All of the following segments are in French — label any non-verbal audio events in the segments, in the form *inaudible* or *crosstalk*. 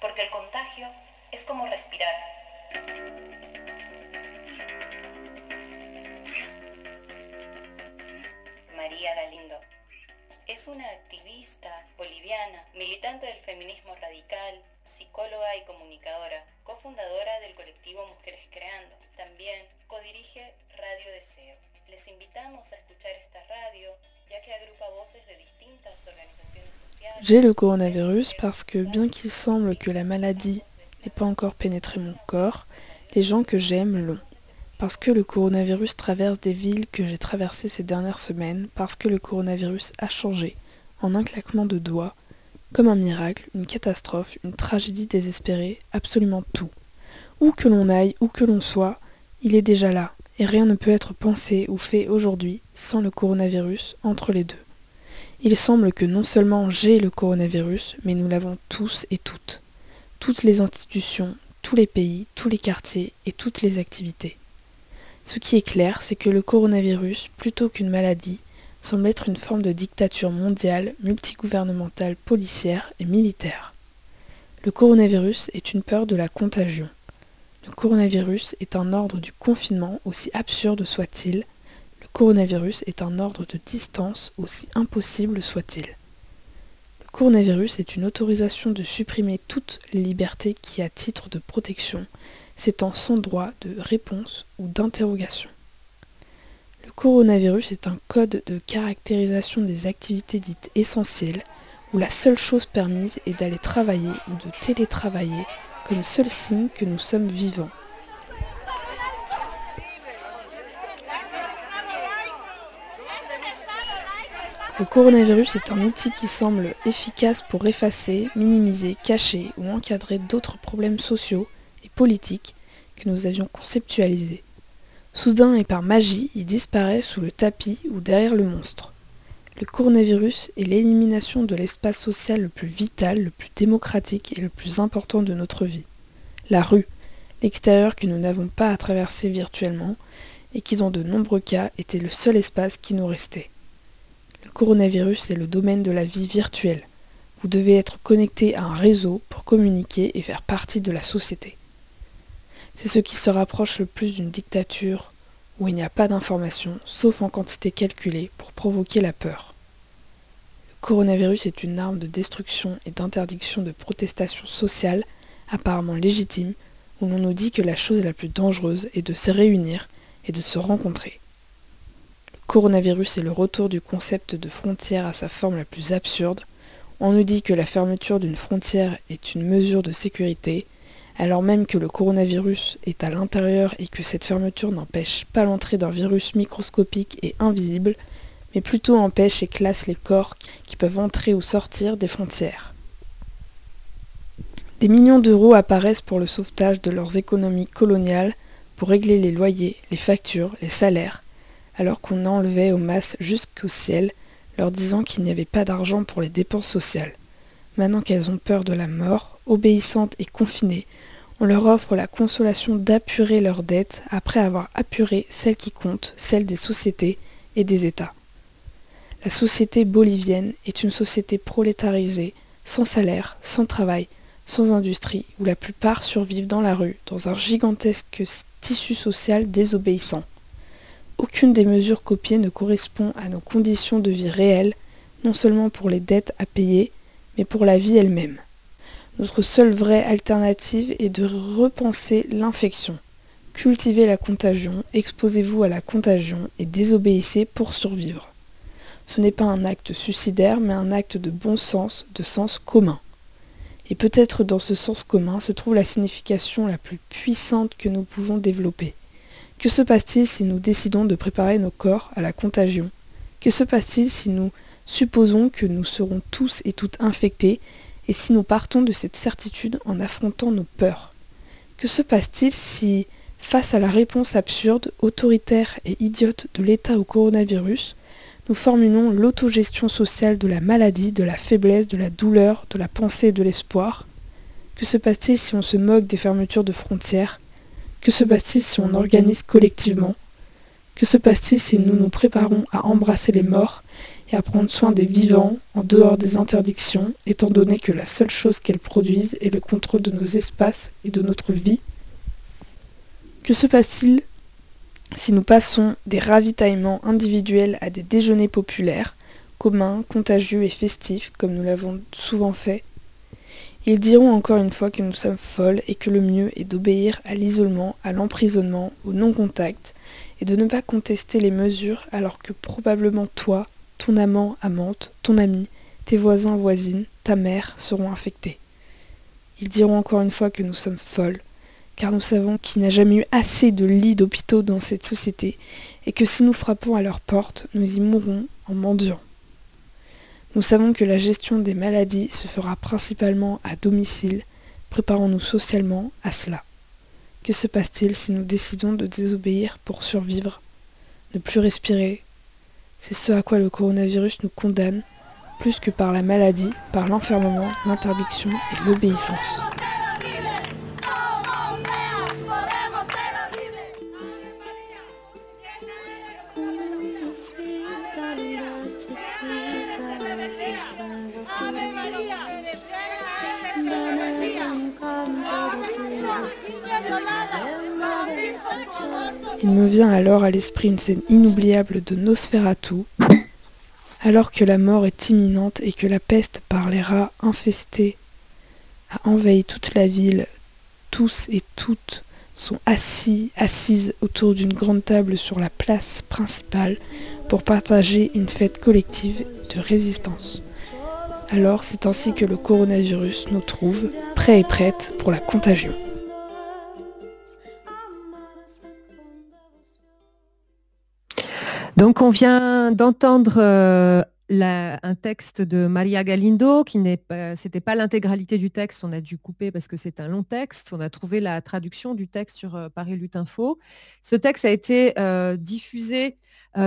porque el contagio es como respirar. María Galindo es una activista boliviana, militante del feminismo radical, psicóloga y comunicadora, cofundadora del colectivo Mujeres Creando. También codirige Radio Deseo. Les invitamos a escuchar esta radio, J'ai le coronavirus parce que bien qu'il semble que la maladie n'ait pas encore pénétré mon corps, les gens que j'aime l'ont. Parce que le coronavirus traverse des villes que j'ai traversées ces dernières semaines, parce que le coronavirus a changé, en un claquement de doigts, comme un miracle, une catastrophe, une tragédie désespérée, absolument tout. Où que l'on aille, où que l'on soit, il est déjà là, et rien ne peut être pensé ou fait aujourd'hui sans le coronavirus entre les deux. Il semble que non seulement j'ai le coronavirus, mais nous l'avons tous et toutes. Toutes les institutions, tous les pays, tous les quartiers et toutes les activités. Ce qui est clair, c'est que le coronavirus, plutôt qu'une maladie, semble être une forme de dictature mondiale, multigouvernementale, policière et militaire. Le coronavirus est une peur de la contagion. Le coronavirus est un ordre du confinement, aussi absurde soit-il. Le coronavirus est un ordre de distance, aussi impossible soit-il. Le coronavirus est une autorisation de supprimer toutes les libertés qui, à titre de protection, s'étend sans droit de réponse ou d'interrogation. Le coronavirus est un code de caractérisation des activités dites essentielles où la seule chose permise est d'aller travailler ou de télétravailler comme seul signe que nous sommes vivants. Le coronavirus est un outil qui semble efficace pour effacer, minimiser, cacher ou encadrer d'autres problèmes sociaux et politiques que nous avions conceptualisés. Soudain et par magie, il disparaît sous le tapis ou derrière le monstre. Le coronavirus est l'élimination de l'espace social le plus vital, le plus démocratique et le plus important de notre vie. La rue, l'extérieur que nous n'avons pas à traverser virtuellement et qui dans de nombreux cas était le seul espace qui nous restait. Le coronavirus est le domaine de la vie virtuelle. Vous devez être connecté à un réseau pour communiquer et faire partie de la société. C'est ce qui se rapproche le plus d'une dictature où il n'y a pas d'information, sauf en quantité calculée, pour provoquer la peur. Le coronavirus est une arme de destruction et d'interdiction de protestation sociale, apparemment légitime, où l'on nous dit que la chose la plus dangereuse est de se réunir et de se rencontrer. Le coronavirus est le retour du concept de frontière à sa forme la plus absurde. On nous dit que la fermeture d'une frontière est une mesure de sécurité, alors même que le coronavirus est à l'intérieur et que cette fermeture n'empêche pas l'entrée d'un virus microscopique et invisible, mais plutôt empêche et classe les corps qui peuvent entrer ou sortir des frontières. Des millions d'euros apparaissent pour le sauvetage de leurs économies coloniales, pour régler les loyers, les factures, les salaires, alors qu'on enlevait aux masses jusqu'au ciel, leur disant qu'il n'y avait pas d'argent pour les dépenses sociales. Maintenant qu'elles ont peur de la mort, obéissantes et confinées, on leur offre la consolation d'apurer leurs dettes après avoir apuré celles qui comptent, celles des sociétés et des États. La société bolivienne est une société prolétarisée, sans salaire, sans travail, sans industrie, où la plupart survivent dans la rue, dans un gigantesque tissu social désobéissant. Aucune des mesures copiées ne correspond à nos conditions de vie réelles, non seulement pour les dettes à payer, mais pour la vie elle-même. Notre seule vraie alternative est de repenser l'infection. Cultivez la contagion, exposez-vous à la contagion et désobéissez pour survivre. Ce n'est pas un acte suicidaire, mais un acte de bon sens, de sens commun. Et peut-être dans ce sens commun se trouve la signification la plus puissante que nous pouvons développer. Que se passe-t-il si nous décidons de préparer nos corps à la contagion? Que se passe-t-il si nous supposons que nous serons tous et toutes infectés et si nous partons de cette certitude en affrontant nos peurs? Que se passe-t-il si, face à la réponse absurde, autoritaire et idiote de l'État au coronavirus, nous formulons l'autogestion sociale de la maladie, de la faiblesse, de la douleur, de la pensée et de l'espoir. Que se passe-t-il si on se moque des fermetures de frontières? Que se passe-t-il si on organise collectivement? Que se passe-t-il si nous nous préparons à embrasser les morts et à prendre soin des vivants en dehors des interdictions, étant donné que la seule chose qu'elles produisent est le contrôle de nos espaces et de notre vie? Que se passe-t-il si nous passons des ravitaillements individuels à des déjeuners populaires, communs, contagieux et festifs, comme nous l'avons souvent fait ils diront encore une fois que nous sommes folles et que le mieux est d'obéir à l'isolement, à l'emprisonnement, au non-contact, et de ne pas contester les mesures alors que probablement toi, ton amant, amante, ton ami, tes voisins, voisines, ta mère seront infectés. Ils diront encore une fois que nous sommes folles, car nous savons qu'il n'y a jamais eu assez de lits d'hôpitaux dans cette société, et que si nous frappons à leur porte, nous y mourrons en mendiant. Nous savons que la gestion des maladies se fera principalement à domicile. Préparons-nous socialement à cela. Que se passe-t-il si nous décidons de désobéir pour survivre Ne plus respirer? C'est ce à quoi le coronavirus nous condamne, plus que par la maladie, par l'enfermement, l'interdiction et l'obéissance. Il me vient alors à l'esprit une scène inoubliable de Nosferatu, alors que la mort est imminente et que la peste par les rats infestés a envahi toute la ville, tous et toutes sont assis, assises autour d'une grande table sur la place principale pour partager une fête collective de résistance. Alors c'est ainsi que le coronavirus nous trouve, prêts et prêtes pour la contagion. Donc on vient d'entendre euh, un texte de Maria Galindo, qui n'est pas, c'était pas l'intégralité du texte, on a dû couper parce que c'est un long texte. On a trouvé la traduction du texte sur euh, Paris Lutte Info. Ce texte a été euh, diffusé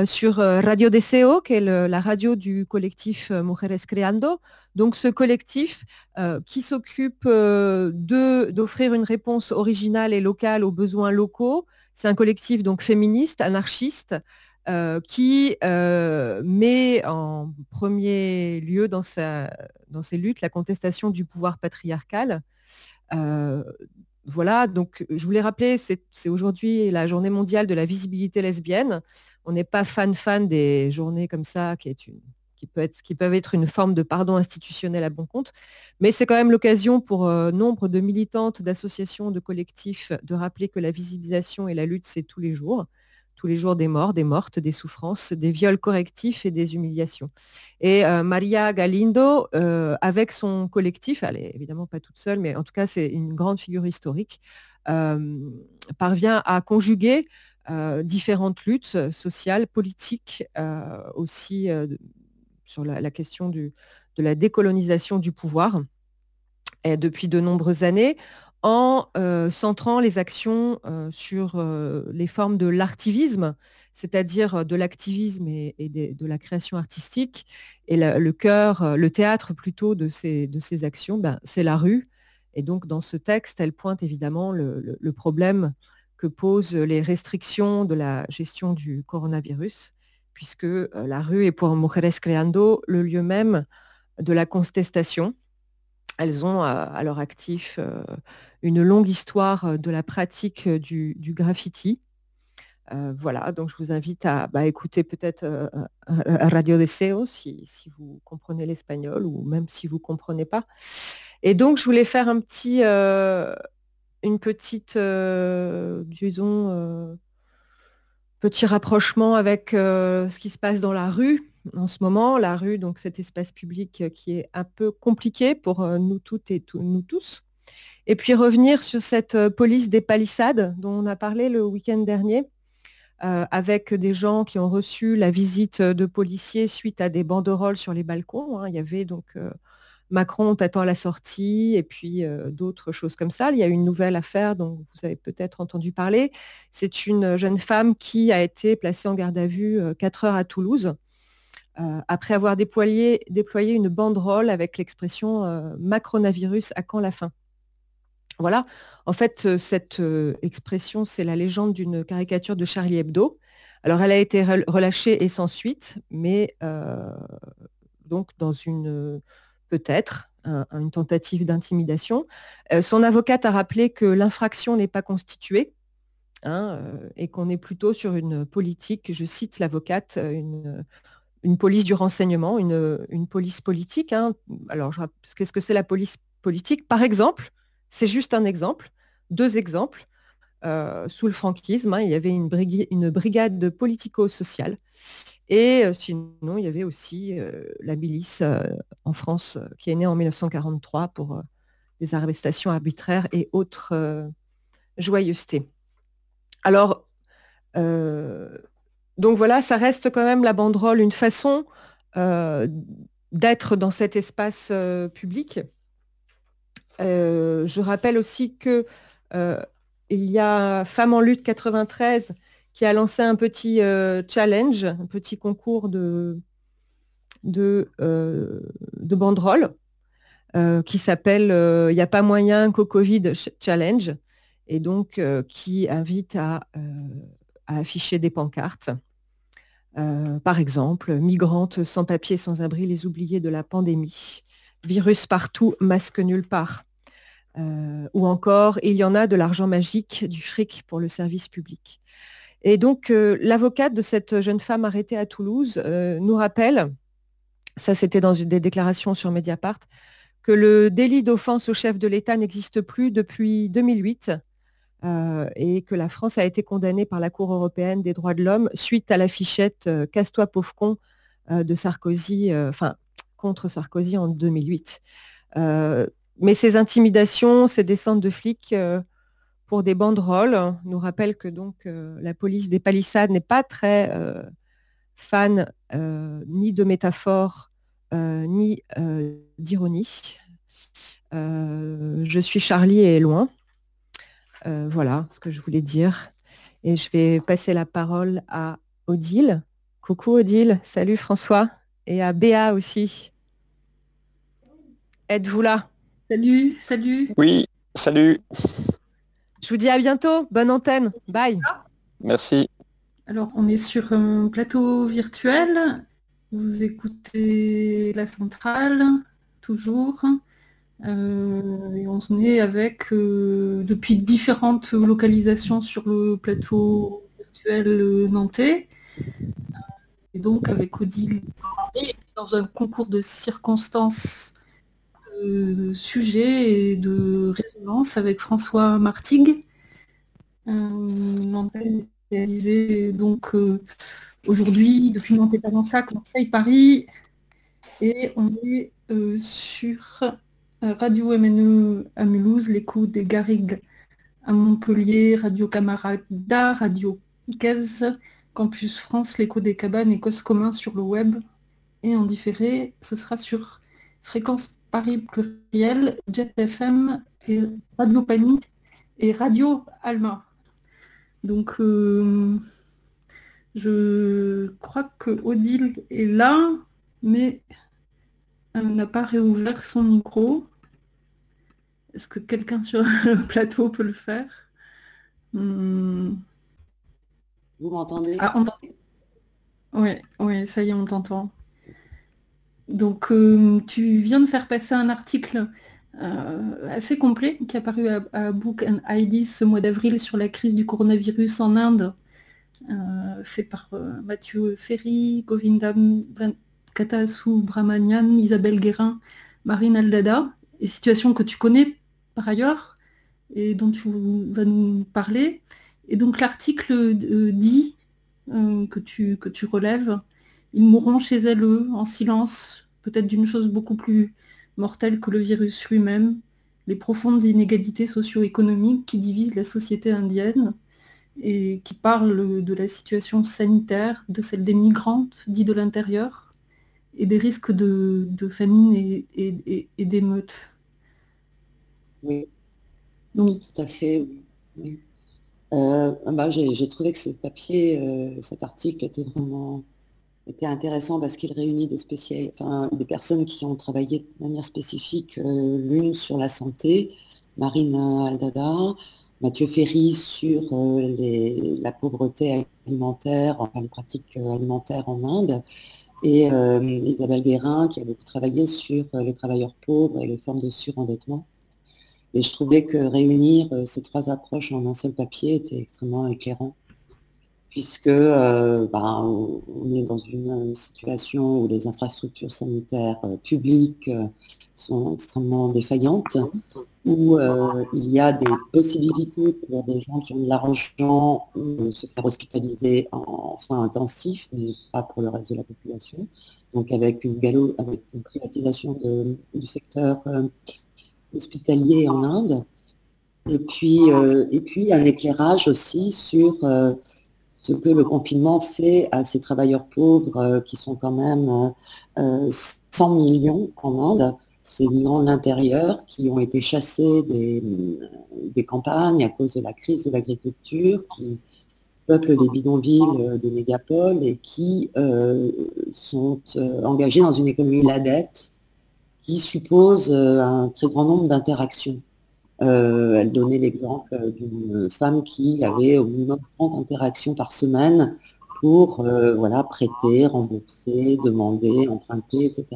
sur Radio Deseo, qui est la radio du collectif Mujeres Creando. Donc ce collectif qui s'occupe d'offrir une réponse originale et locale aux besoins locaux. C'est un collectif donc féministe, anarchiste, euh, qui euh, met en premier lieu dans, dans ses luttes la contestation du pouvoir patriarcal. Euh, voilà, donc je voulais rappeler, c'est aujourd'hui la journée mondiale de la visibilité lesbienne. On n'est pas fan-fan des journées comme ça, qui, est une, qui, peut être, qui peuvent être une forme de pardon institutionnel à bon compte, mais c'est quand même l'occasion pour nombre de militantes, d'associations, de collectifs de rappeler que la visibilisation et la lutte, c'est tous les jours tous les jours des morts, des mortes, des souffrances, des viols correctifs et des humiliations. Et euh, Maria Galindo, euh, avec son collectif, elle est évidemment pas toute seule, mais en tout cas c'est une grande figure historique, euh, parvient à conjuguer différentes luttes sociales, politiques, aussi sur la, question de la décolonisation du pouvoir. Et depuis de nombreuses années, en euh, centrant les actions euh, sur euh, les formes de l'artivisme, c'est-à-dire de l'activisme et, de, la création artistique. Et le cœur, le théâtre plutôt de ces, actions, ben, c'est la rue. Et donc dans ce texte, elle pointe évidemment le, problème que posent les restrictions de la gestion du coronavirus, puisque la rue est pour Mujeres Creando le lieu même de la contestation elles ont à, leur actif une longue histoire de la pratique du, graffiti. voilà, donc je vous invite à bah, écouter peut-être Radio Deseo si, si vous comprenez l'espagnol ou même si vous ne comprenez pas. Et donc, je voulais faire un petit, une petite, disons, petit rapprochement avec ce qui se passe dans la rue en ce moment, la rue, donc cet espace public euh, qui est un peu compliqué pour euh, nous toutes et nous tous. Et puis revenir sur cette euh, police des palissades dont on a parlé le week-end dernier, avec des gens qui ont reçu la visite de policiers suite à des banderoles sur les balcons. Hein. Il y avait donc Macron t'attend à la sortie et puis d'autres choses comme ça. Il y a une nouvelle affaire dont vous avez peut-être entendu parler. C'est une jeune femme qui a été placée en garde à vue 4 heures à Toulouse euh, après avoir déployé, une banderole avec l'expression euh, Macronavirus à quand la fin? Voilà, en fait, euh, cette expression, c'est la légende d'une caricature de Charlie Hebdo, Alors, elle a été relâchée et sans suite, mais donc dans une peut-être une tentative d'intimidation. son avocate a rappelé que l'infraction n'est pas constituée hein, et qu'on est plutôt sur une politique, je cite l'avocate, une, une police du renseignement, une, police politique. Hein. Alors, qu'est-ce que c'est la police politique? Par exemple, c'est juste un exemple, deux exemples. Euh, sous le franquisme, hein, il y avait une, brigade, politico-sociale. Et euh, sinon, il y avait aussi euh, la milice en France qui est née en 1943 pour des arrestations arbitraires et autres joyeusetés. Alors, donc voilà, ça reste quand même la banderole, une façon euh, d'être dans cet espace euh, public. Euh, je rappelle aussi que il y a Femmes en lutte 93 qui a lancé un petit challenge, un petit concours de, de, de banderoles qui s'appelle Il n'y a pas moyen qu'au Covid Challenge et donc qui invite à à afficher des pancartes. Euh, par exemple, migrantes sans papier, sans abri, les oubliés de la pandémie. Virus partout, masque nulle part. Euh, ou encore, il y en a de l'argent magique, du fric pour le service public. Et donc, euh, l'avocate de cette jeune femme arrêtée à Toulouse nous rappelle, ça c'était dans des déclarations sur Mediapart, que le délit d'offense au chef de l'État n'existe plus depuis 2008 euh, et que la France a été condamnée par la Cour européenne des droits de l'homme suite à la fichette euh, Casse-toi pauvre con euh, de Sarkozy, enfin contre Sarkozy en 2008. mais ces intimidations, ces descentes de flics pour des banderoles nous rappellent que donc la police des palissades n'est pas très fan ni de métaphores ni d'ironie. je suis Charlie et loin. Euh, voilà ce que je voulais dire. Et je vais passer la parole à Odile. Coucou Odile, salut François. Et à Béa aussi. Êtes-vous là? Salut, salut. Oui, salut. Je vous dis à bientôt. Bonne antenne. Bye. Merci. Alors, on est sur un plateau virtuel. Vous écoutez la centrale, toujours. Euh, et on est avec, euh, depuis différentes localisations sur le plateau virtuel nantais. Et donc avec Odile, dans un concours de circonstances, de sujets et de résonance avec François Martigues. L'antenne est réalisée donc euh, aujourd'hui depuis Nantes et Talensac, Marseille, Paris. Et on est sur euh, Radio MNE à Mulhouse, l'écho des Garrigues à Montpellier, Radio Camarada, Radio Iquez, Campus France, l'écho des cabanes et Cause sur le web. Et en différé, ce sera sur Fréquence Paris Pluriel, Jet FM Radio Pani et Radio Alma. Donc, euh, je crois que Odile est là, mais elle n'a pas réouvert son micro. Est-ce que quelqu'un sur le *laughs* plateau peut le faire? Hmm. Vous m'entendez? Ah, Oui, oui, ça y est, on t'entend. Donc, euh, tu viens de faire passer un article euh, assez complet qui est apparu à, Book and IDs ce mois d'avril sur la crise du coronavirus en Inde, euh, fait par Mathieu Ferry, Govindam Katasu Brahmanian, Isabelle Guérin, Marine Aldada, et situations que tu connais par ailleurs, et dont tu vas nous parler. Et donc l'article euh, dit euh, que, tu, que tu relèves, ils mourront chez elles en silence, peut-être d'une chose beaucoup plus mortelle que le virus lui-même, les profondes inégalités socio-économiques qui divisent la société indienne et qui parlent de la situation sanitaire, de celle des migrantes, dit de l'intérieur, et des risques de, famine et d'émeutes. Oui. Tout à fait. Euh, bah, j'ai trouvé que ce papier, euh, cet article était vraiment était intéressant parce qu'il réunit des, enfin, des personnes qui ont travaillé de manière spécifique, euh, l'une sur la santé, Marine Aldada, Mathieu Ferry sur la pauvreté alimentaire, enfin les pratiques alimentaires en Inde, et Isabelle Guérin qui a beaucoup travaillé sur les travailleurs pauvres et les formes de surendettement. Et je trouvais que réunir ces trois approches en un seul papier était extrêmement éclairant puisque euh, ben, on est dans une situation où les infrastructures sanitaires euh, publiques euh, sont extrêmement défaillantes, où il y a des possibilités pour des gens qui ont de l'argent de se faire hospitaliser en soins intensifs, mais pas pour le reste de la population. Donc avec une, galop, avec une privatisation du secteur hospitalier en Inde, et puis, et puis un éclairage aussi sur ce que le confinement fait à ces travailleurs pauvres euh, qui sont quand même 100 euh, millions en Inde, ces migrants de l'intérieur qui ont été chassés des, des, campagnes à cause de la crise de l'agriculture, qui peuplent des bidonvilles des mégapoles et qui euh, sont engagés dans une économie de la dette qui suppose un très grand nombre d'interactions. Euh, elle donnait l'exemple d'une femme qui avait au minimum 30 interactions par semaine pour euh, voilà, prêter, rembourser, demander, emprunter, etc.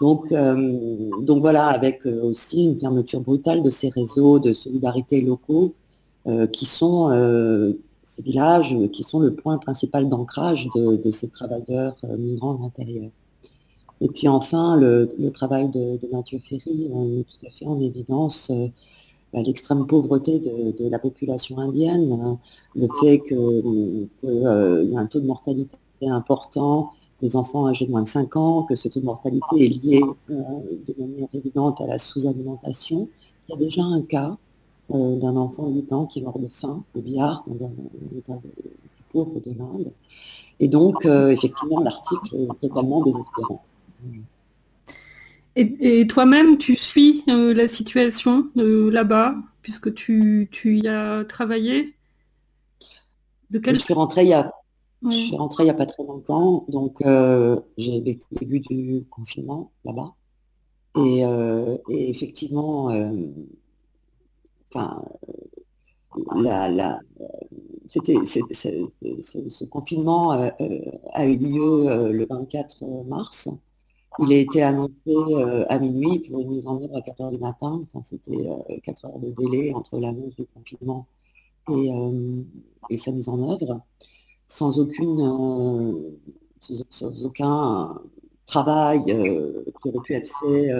Donc, euh, donc voilà, avec aussi une fermeture brutale de ces réseaux de solidarité locaux qui sont ces villages qui sont le point principal d'ancrage de, ces travailleurs migrants de l'intérieur. Et puis enfin, le, travail de, Mathieu Ferry met tout à fait en évidence euh, bah, l'extrême pauvreté de, la population indienne, hein. le fait qu'il euh, y a un taux de mortalité important des enfants âgés de moins de 5 ans, que ce taux de mortalité est lié euh, de manière évidente à la sous-alimentation. Il y a déjà un cas d'un enfant de 8 ans qui est mort de faim au Bihar, dans un état pauvre de l'Inde. Et donc, effectivement, l'article est totalement désespérant. Et, toi-même, tu suis euh, la situation euh, là-bas, puisque tu, y as travaillé? De quel... Je suis rentrée il y a, il n'y a pas très longtemps, donc euh, j'ai vécu le début du confinement là-bas. Et, effectivement, enfin, c'était, ce confinement a eu lieu le 24 mars. Il a été annoncé euh, à minuit pour une mise en œuvre à 4 heures du matin. C'était 4 euh, heures de délai entre l'annonce du confinement euh, et, sa mise en œuvre, sans, aucun travail qui aurait pu être fait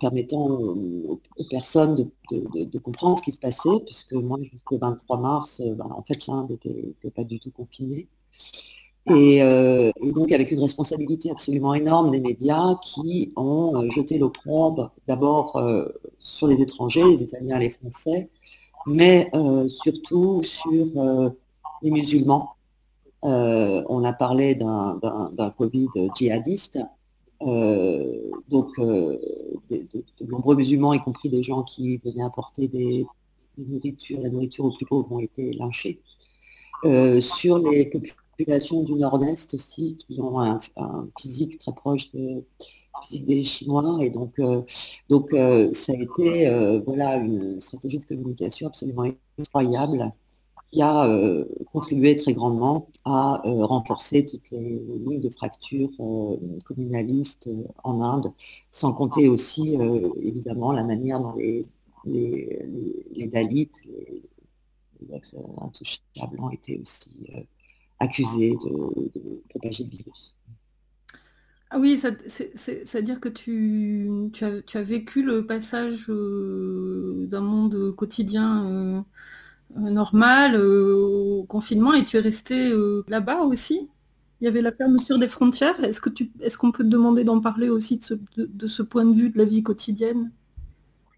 permettant aux, personnes de, comprendre ce qui se passait, puisque moi, jusqu'au 23 mars, ben, en fait, l'Inde n'était pas du tout confinée. Euh, et, donc avec une responsabilité absolument énorme des médias qui ont euh, jeté l'opprobre d'abord euh, sur les étrangers, les Italiens, les Français, mais surtout sur les musulmans. on a parlé d'un Covid djihadiste. donc de, nombreux musulmans, y compris des gens qui venaient apporter des, nourritures, la nourriture aux plus pauvres, ont été lynchés. sur les populations du Nord-Est aussi, qui ont un, physique très proche de physique des Chinois. Et donc, euh, euh, ça a été euh, voilà, une stratégie de communication absolument incroyable qui a contribué très grandement à renforcer toutes les lignes de fracture communalistes en Inde, sans compter aussi évidemment la manière dont les, les, les, Dalits, les, les intouchables ont été aussi accusé de, propager le virus. Ah oui, c'est-à-dire que tu, as, vécu le passage euh, d'un monde quotidien euh, euh, normal au confinement et tu es resté là-bas aussi? Il y avait la fermeture des frontières. Est-ce qu'on est qu'on peut te demander d'en parler aussi de ce, de ce, point de vue de la vie quotidienne?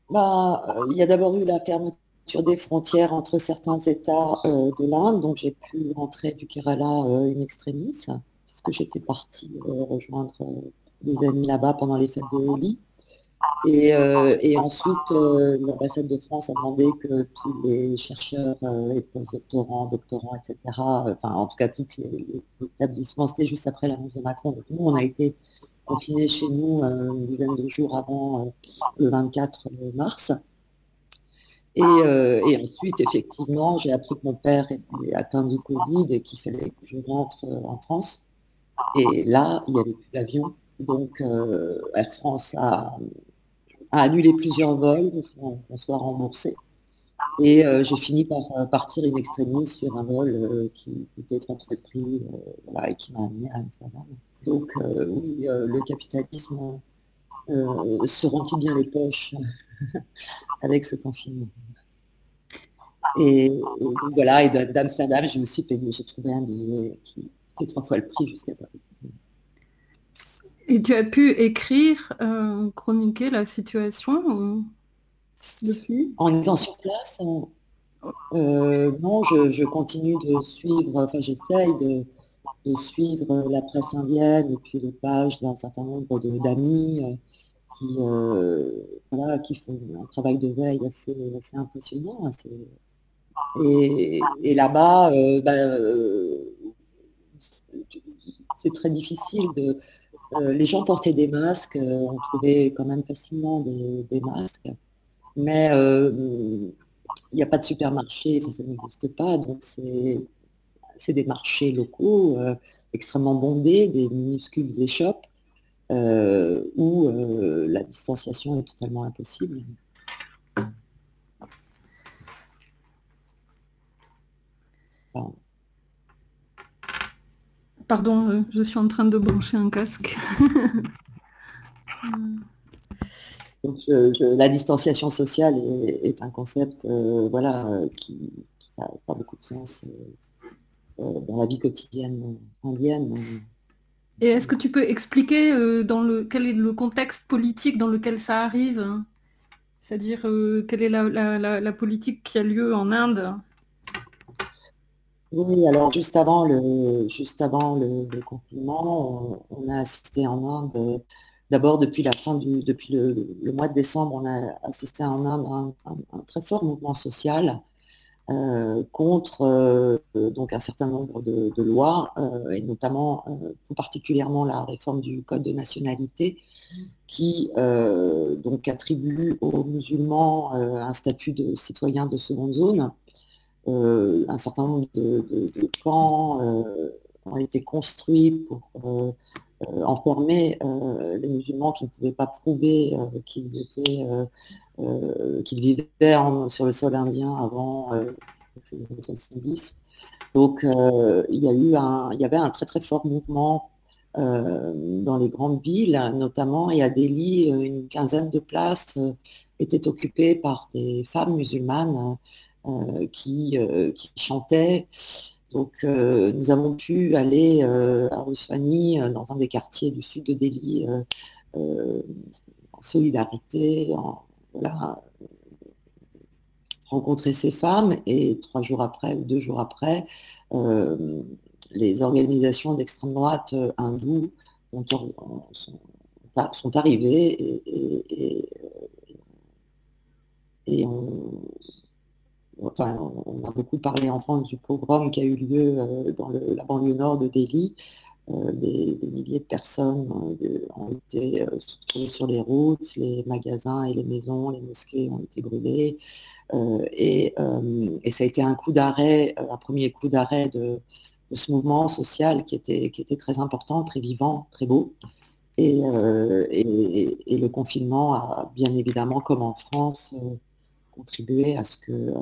Bah, Il y a d'abord eu la fermeture sur des frontières entre certains États euh, de l'Inde. Donc j'ai pu rentrer du Kerala euh, in extremis, puisque j'étais partie euh, rejoindre des amis là-bas pendant les fêtes de Holi. Et, ensuite, l'ambassade de France a demandé que tous les chercheurs et postdoctorants, doctorants, etc., enfin en tout cas tous les, établissements, c'était juste après l'annonce de Macron. Donc nous, on a été confinés chez nous une dizaine de jours avant le 24 mars. Et, ensuite, effectivement, j'ai appris que mon père était atteint du Covid et qu'il fallait que je rentre en France. Et là, il n'y avait plus d'avion. Donc, Air France a, annulé plusieurs vols, on soit remboursé. Et euh, j'ai fini par euh, partir in extremis sur un vol euh, qui, était être entrepris et qui m'a amené à Amsterdam. Donc oui, le capitalisme se remplit bien les poches *laughs* avec ce confinement. Et, voilà, et d'Amsterdam, j'ai aussi payé, j'ai trouvé un billet qui était trois fois le prix jusqu'à Paris. Et tu as pu écrire, chroniquer la situation en étant sur place, euh, non, je, continue de suivre, enfin j'essaye de, suivre la presse indienne et puis les pages d'un certain nombre d'amis euh, qui, euh, qui font un travail de veille assez, impressionnant. Et, là-bas, bah, c'est très difficile de... les gens portaient des masques, on trouvait quand même facilement des masques mais euh, il n'y a pas de supermarché, ça, n'existe pas, donc c'est des marchés locaux euh, extrêmement bondés, des minuscules échoppes, euh, où la distanciation est totalement impossible. Pardon, je suis en train de brancher un casque. *laughs* la distanciation sociale est, un concept euh, voilà, euh, qui n'a pas beaucoup de sens euh, dans la vie quotidienne indienne. Et est-ce que tu peux expliquer dans le, quel est le contexte politique dans lequel ça arrive C'est-à-dire quelle est la, politique qui a lieu en Inde? Oui, alors juste avant le, juste avant le, confinement, on, a assisté en Inde D'abord, depuis la fin du, depuis le, mois de décembre, on a assisté en Inde à un, très fort mouvement social euh, contre euh, donc un certain nombre de, lois, euh, et notamment tout particulièrement la réforme du code de nationalité, qui donc attribue aux musulmans un statut de citoyen de seconde zone. un certain nombre de, camps ont été construits pour euh, enfermer euh, les musulmans qui ne pouvaient pas prouver euh, qu'ils étaient qu'ils vivaient sur le sol indien avant les années 70. Donc il y a eu un, il y avait un très très fort mouvement dans les grandes villes, notamment, et à Delhi, une quinzaine de places étaient occupées par des femmes musulmanes qui, qui, chantaient donc euh, nous avons pu aller euh, à Rosfani, euh, dans un des quartiers du sud de Delhi, en solidarité, rencontrer ces femmes. Et trois jours après ou deux jours après, les organisations d'extrême droite hindoues sont, arrivées et, et on, a beaucoup parlé en France du pogrom qui a eu lieu euh, dans la banlieue nord de Delhi. Euh, des, milliers de personnes euh, ont été trouvées sur les routes, les magasins et les maisons, les mosquées ont été brûlés. Et, ça a été un coup d'arrêt, un premier coup d'arrêt de, ce mouvement social qui était, très important, très vivant, très beau. Et, le confinement a bien évidemment, comme en France, contribuer à ce que, euh,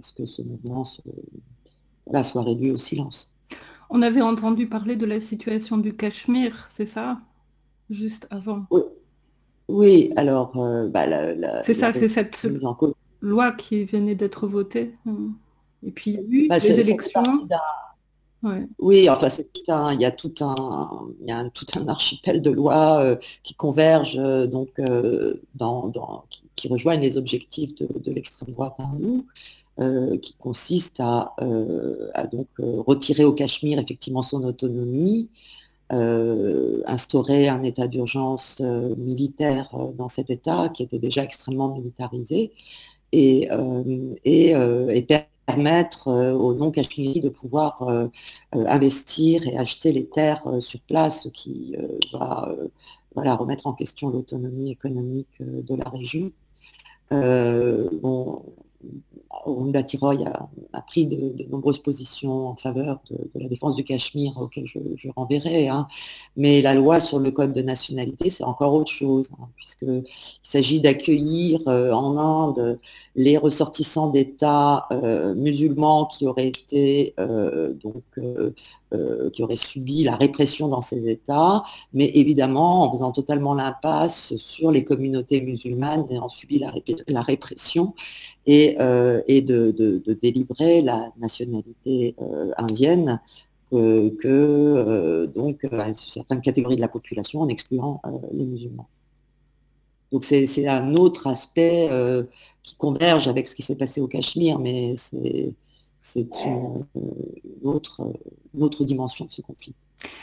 ce, que ce mouvement soit réduit au silence. On avait entendu parler de la situation du Cachemire, c'est ça? Juste avant. Oui, alors... Euh, bah, c'est ça, c'est cette loi qui venait d'être votée. Et puis il y a eu bah, les élections. Oui, enfin, c'est tout un, il y a tout un, il y a tout un *laughs* archipel de lois euh, qui convergent euh, donc euh, dans, qui, rejoignent les objectifs de, l'extrême droite hindoue, qui consiste à, donc retirer au Cachemire effectivement son autonomie, instaurer un état d'urgence militaire dans cet État qui était déjà extrêmement militarisé et, et, et permettre euh, aux non-cachemiris de pouvoir euh, euh, investir et acheter les terres sur place, ce qui va remettre en question l'autonomie économique de la région. Bon, Ounda Tiroy a, pris de, nombreuses positions en faveur de, la défense du Cachemire, auquel je, renverrai. Hein. Mais la loi sur le code de nationalité, c'est encore autre chose, hein, puisqu'il s'agit d'accueillir euh, en Inde les ressortissants d'États euh, musulmans qui auraient été euh, donc qui auraient subi la répression dans ces États, mais évidemment en faisant totalement l'impasse sur les communautés musulmanes ayant subi la, la répression et, euh, de, délivrer la nationalité euh, indienne que, euh, donc certaines catégories de la population en excluant les musulmans. Donc c'est un autre aspect qui converge avec ce qui s'est passé au Cachemire, mais c'est une, autre, une autre dimension de ce conflit.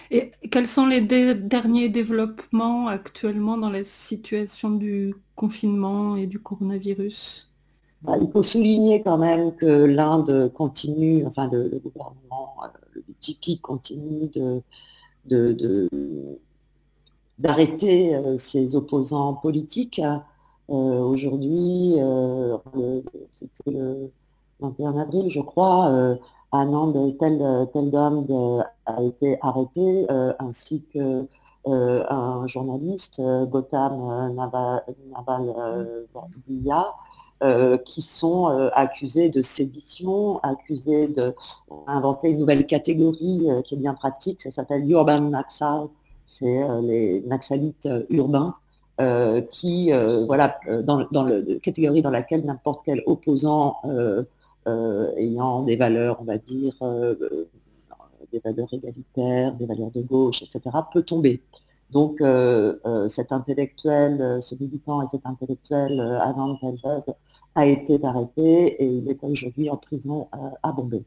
Et quels sont les derniers développements actuellement dans la situation du confinement et du coronavirus? Bah, il faut souligner quand même que l'Inde continue, enfin le gouvernement, euh, le BJP continue de, d'arrêter euh, ses opposants politiques. Euh, aujourd'hui, c'était le 21 avril, je crois, à Nantes, tel, tel homme a été arrêté, ainsi que un journaliste, Gautam Naval, euh, qui sont euh, accusés de sédition, accusés d'inventer une nouvelle catégorie euh, qui est bien pratique, ça s'appelle Urban Naxal, c'est les naxalites urbains, qui, voilà, dans, dans la catégorie dans laquelle n'importe quel opposant ayant des valeurs, on va dire, des valeurs égalitaires, des valeurs de gauche, etc., peut tomber. Donc euh, euh, cet intellectuel, euh, ce militant et cet intellectuel, Anand a été arrêté et il est aujourd'hui en prison à Bombay.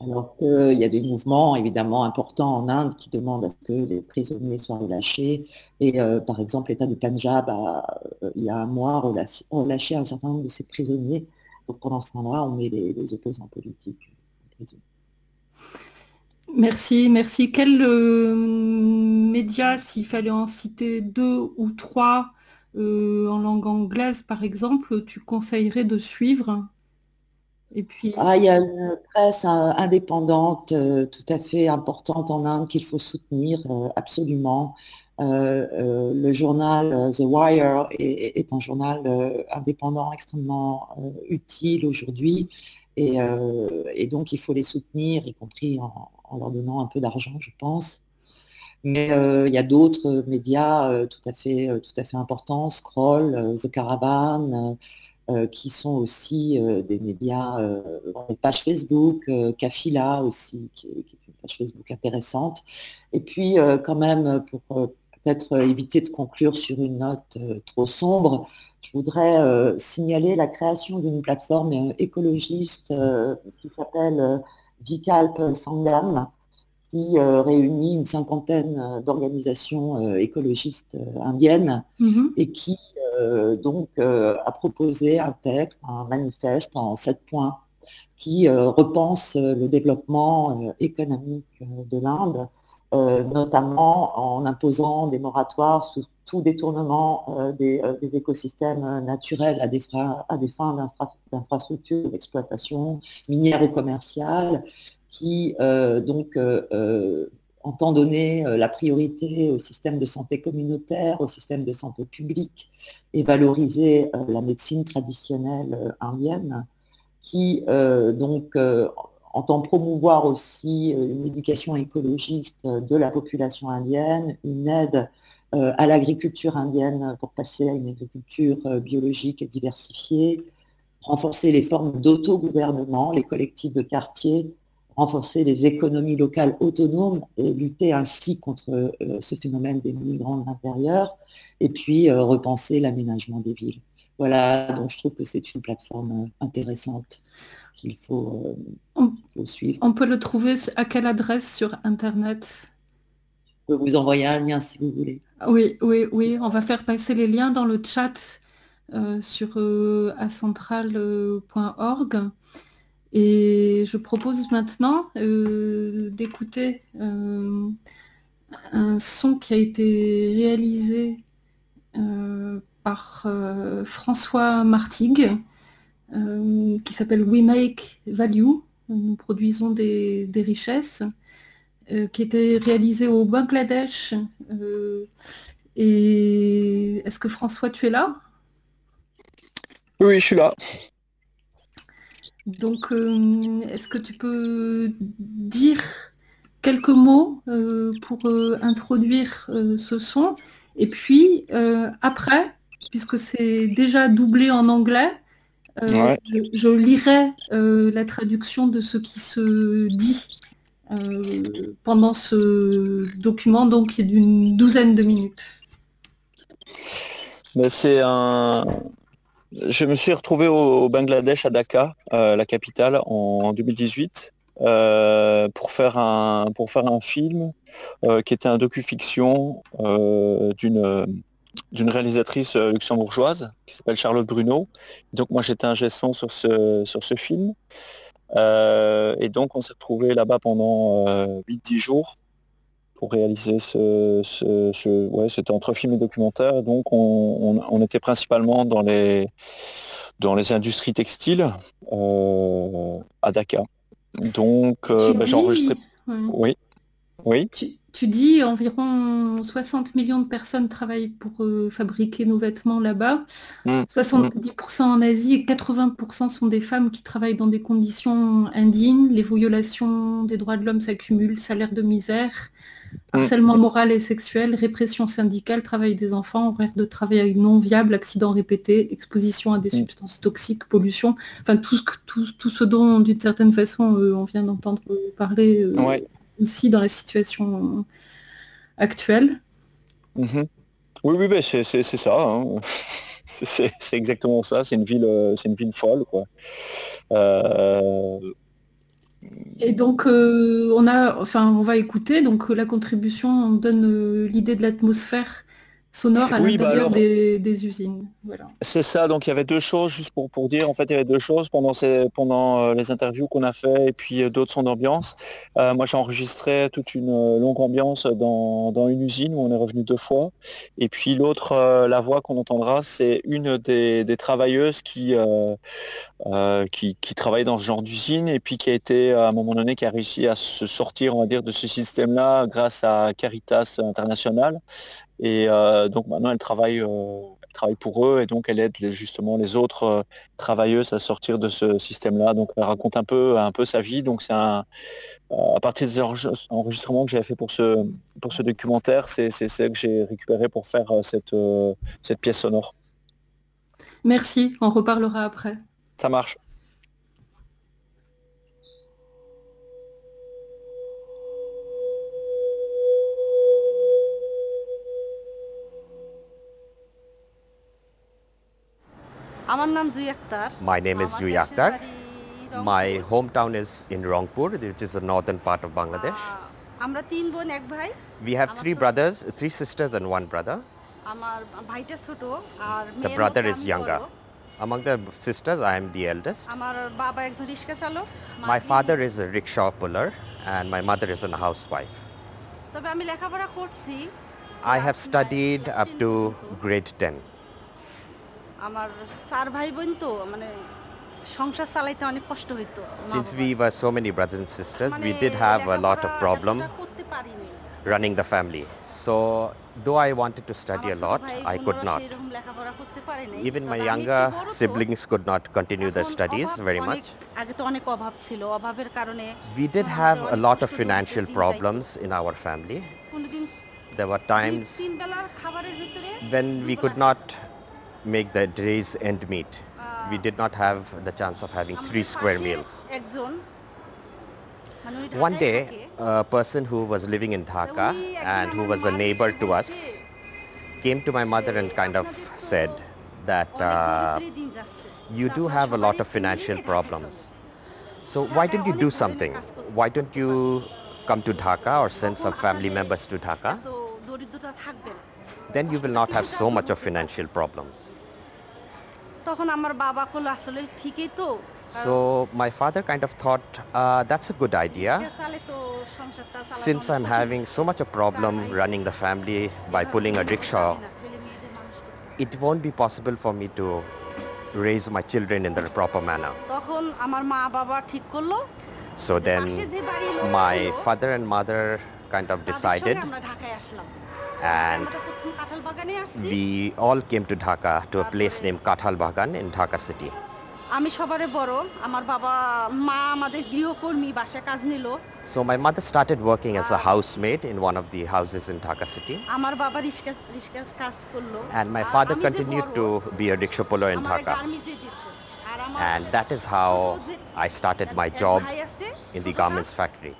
Alors qu'il y a des mouvements évidemment importants en Inde qui demandent à ce que les prisonniers soient relâchés. Et par exemple, l'État du Punjab a, il y a un mois, relâché, un certain nombre de ces prisonniers. Donc pendant ce temps-là, on met les, opposants politiques. Merci, merci. Quel euh, média, s'il fallait en citer deux ou trois euh, en langue anglaise, par exemple, tu conseillerais de suivre? Ah, il y a une presse euh, indépendante tout à fait importante en Inde qu'il faut soutenir absolument. le journal The Wire est un journal indépendant extrêmement utile aujourd'hui. Euh, et, donc, il faut les soutenir, y compris en, leur donnant un peu d'argent, je pense. Mais euh, il y a d'autres médias euh, tout, à fait, tout à fait importants, Scroll, The Caravan, qui sont aussi des médias, des pages Facebook, Kafila aussi, qui, qui, est une page Facebook intéressante. Et puis, quand même, pour peut-être euh, éviter de conclure sur une note euh, trop sombre, je voudrais euh, signaler la création d'une plateforme écologiste qui s'appelle Vikalp Sangam, qui réunit une cinquantaine d'organisations écologistes indiennes mm-hmm. et qui donc a proposé un texte, un manifeste en sept points qui repense le développement économique de l'Inde euh, notamment en imposant des moratoires sur tout détournement euh, euh, des, écosystèmes naturels à des, à des fins d'infrastructures, d'exploitation minière et commerciale, qui donc entend donner la priorité au système de santé communautaire, au système de santé publique et valoriser la médecine traditionnelle indienne, qui donc entend promouvoir aussi euh, une éducation écologiste euh, de la population indienne, une aide euh, à l'agriculture indienne pour passer à une agriculture biologique et diversifiée, renforcer les formes d'autogouvernement, les collectifs de quartier, renforcer les économies locales autonomes et lutter ainsi contre ce phénomène des migrants de l'intérieur, et puis repenser l'aménagement des villes. Voilà, donc je trouve que c'est une plateforme intéressante qu'il faut, euh, suivre. On peut le trouver à quelle adresse sur Internet? Je peux vous envoyer un lien si vous voulez. Oui, oui, oui. On va faire passer les liens dans le chat euh, sur euh, acentral.org. Et je propose maintenant d'écouter un son qui a été réalisé par François Martigues, qui s'appelle We Make Value. Nous produisons des, des richesses, qui était réalisé au Bangladesh. et est-ce que François, tu es là? Oui, je suis là. Donc, est-ce que tu peux dire quelques mots euh, pour euh, introduire euh, ce son? Et puis après, puisque c'est déjà doublé en anglais, je, lirai la traduction de ce qui se dit pendant ce document, donc qui est d'une douzaine de minutes. c'est un. Je me suis retrouvé au, Bangladesh, à Dhaka, la capitale, en 2018. Euh, pour, faire un, pour faire un film euh, qui était un docu-fiction euh, d'une d'une réalisatrice luxembourgeoise qui s'appelle Charlotte Bruno. Donc moi j'étais un gestion sur ce, sur ce film. et donc on s'est retrouvé là-bas pendant 8-10 jours pour réaliser ce, ce, ouais, c'était entre film et documentaire. Donc on, on, était principalement dans les, dans les industries textiles à Dakar. Donc, euh, bah, j'ai enregistré. Oui. Oui. Tu, dis environ 60 millions de personnes travaillent pour euh, fabriquer nos vêtements là-bas. 70% mmh. en Asie et 80% sont des femmes qui travaillent dans des conditions indignes. Les violations des droits de l'homme s'accumulent, salaire de misère, Mm. Harcèlement moral et sexuel, répression syndicale, travail des enfants, horaire de travail non viable, accidents répétés, exposition à des mm. substances toxiques, pollution, enfin tout ce, tout, tout ce dont d'une certaine façon euh, on vient d'entendre parler euh, aussi dans la situation actuelle. Mm-hmm. Oui, oui, ben, c'est ça. Hein. *laughs* c'est exactement ça. C'est une ville, euh, c'est une ville folle, quoi. Et donc, euh, on, on va écouter. Donc, la contribution donne euh, l'idée de l'atmosphère sonore à l'intérieur bah des, usines. C'est ça, donc il y avait deux choses, juste pour, pour dire, en fait il y avait deux choses pendant, ces, pendant euh, les interviews qu'on a fait et puis euh, d'autres sons d'ambiance. Euh, moi j'ai enregistré toute une longue ambiance dans, une usine où on est revenu deux fois. Et puis l'autre, la voix qu'on entendra, c'est une des, travailleuses qui, qui, qui, travaille dans ce genre d'usine et puis qui a été à un moment donné, qui a réussi à se sortir, on va dire, de ce système-là grâce à Caritas International et euh, donc maintenant, elle travaille, euh, travaille pour eux et donc elle aide justement les autres euh, travailleuses à sortir de ce système-là. Donc elle raconte un peu, un peu sa vie. Donc c'est un, à partir des enregistrements que j'ai fait pour ce, pour ce documentaire, c'est celle que j'ai récupéré pour faire cette, cette pièce sonore. Merci, on reparlera après. Ça marche. My name is Akter My hometown is in Akter which is the northern part of Bangladesh. We have three brothers, three sisters and one brother. The brother is younger. Among the sisters, I am the eldest. My father is a rickshaw puller and my mother is a housewife. I have studied up to grade 10. আমার চার ভাই বোন তো মানে সংসার চালাইতে অনেক কষ্ট হইতো Since we were so many brothers and sisters, we did have a lot of problem running the family. So though I wanted to study a lot, I could not. Even my younger siblings could not continue their studies very much. We did have a lot of financial problems in our family. There were times when we could not make the day's end meet. We did not have the chance of having three square meals. One day, a person who was living in Dhaka and who was a neighbor to us came to my mother and kind of said that uh, uh, you do have a lot of financial problems. So why don't you do something? Why don't you come to Dhaka or send some family members to Dhaka? then you will not have so much of financial problems. So my father kind of thought uh, that's a good idea. Since I'm having so much a problem running the family by pulling a rickshaw, it won't be possible for me to raise my children in the proper manner. তখন আমার মা বাবা ঠিক করলো So যে then পাশে যে বাড়ির লোক my ছিল, father and mother kind of তাদের decided সঙ্গে আমরা ঢাকায় আসলাম and আমরা প্রথম কাঁঠাল বাগানে আসছি we all came to Dhaka to a place named Kathal Bagan in Dhaka city. আমি সবারে বড় আমার বাবা মা আমাদের গৃহকর্মী বাসায় কাজ নিল So my mother started working as a housemaid in one of the houses in Dhaka city আমার বাবা রিস্কা রিস্কা কাজ করলো and my আর father আমি যে continued বড়, to be a rickshaw puller in আমারে Dhaka. গার্মেন্টসে দিছে। আর আমার And that is how ছোট যে I started my এক job ভাই আছে, in the ছোটটা, garments factory.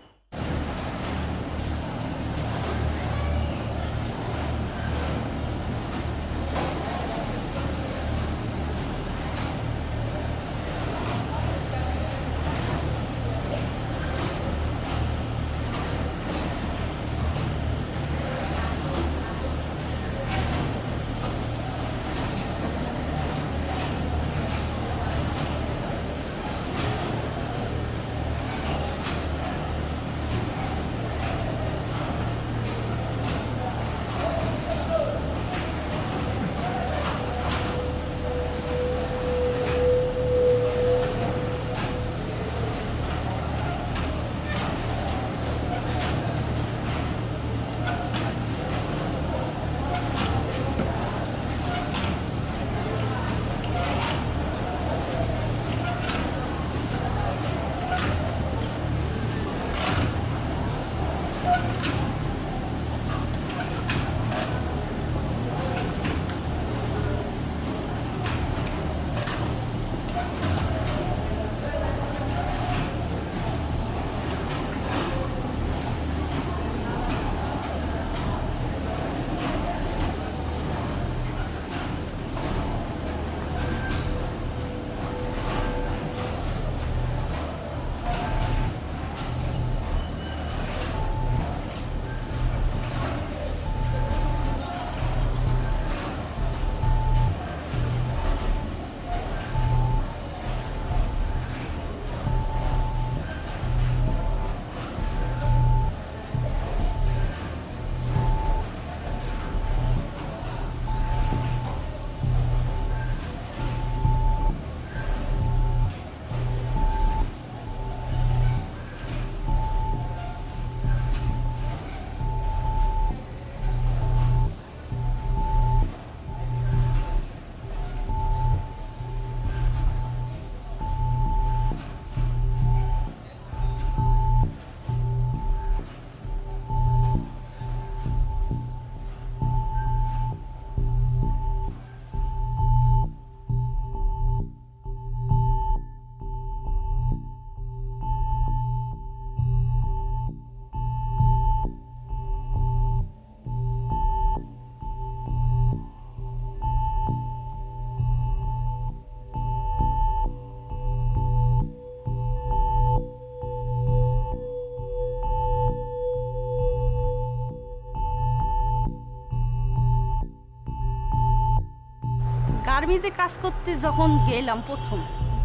গার্মেন্টসে কাজ করতে যখন গেলাম প্রথম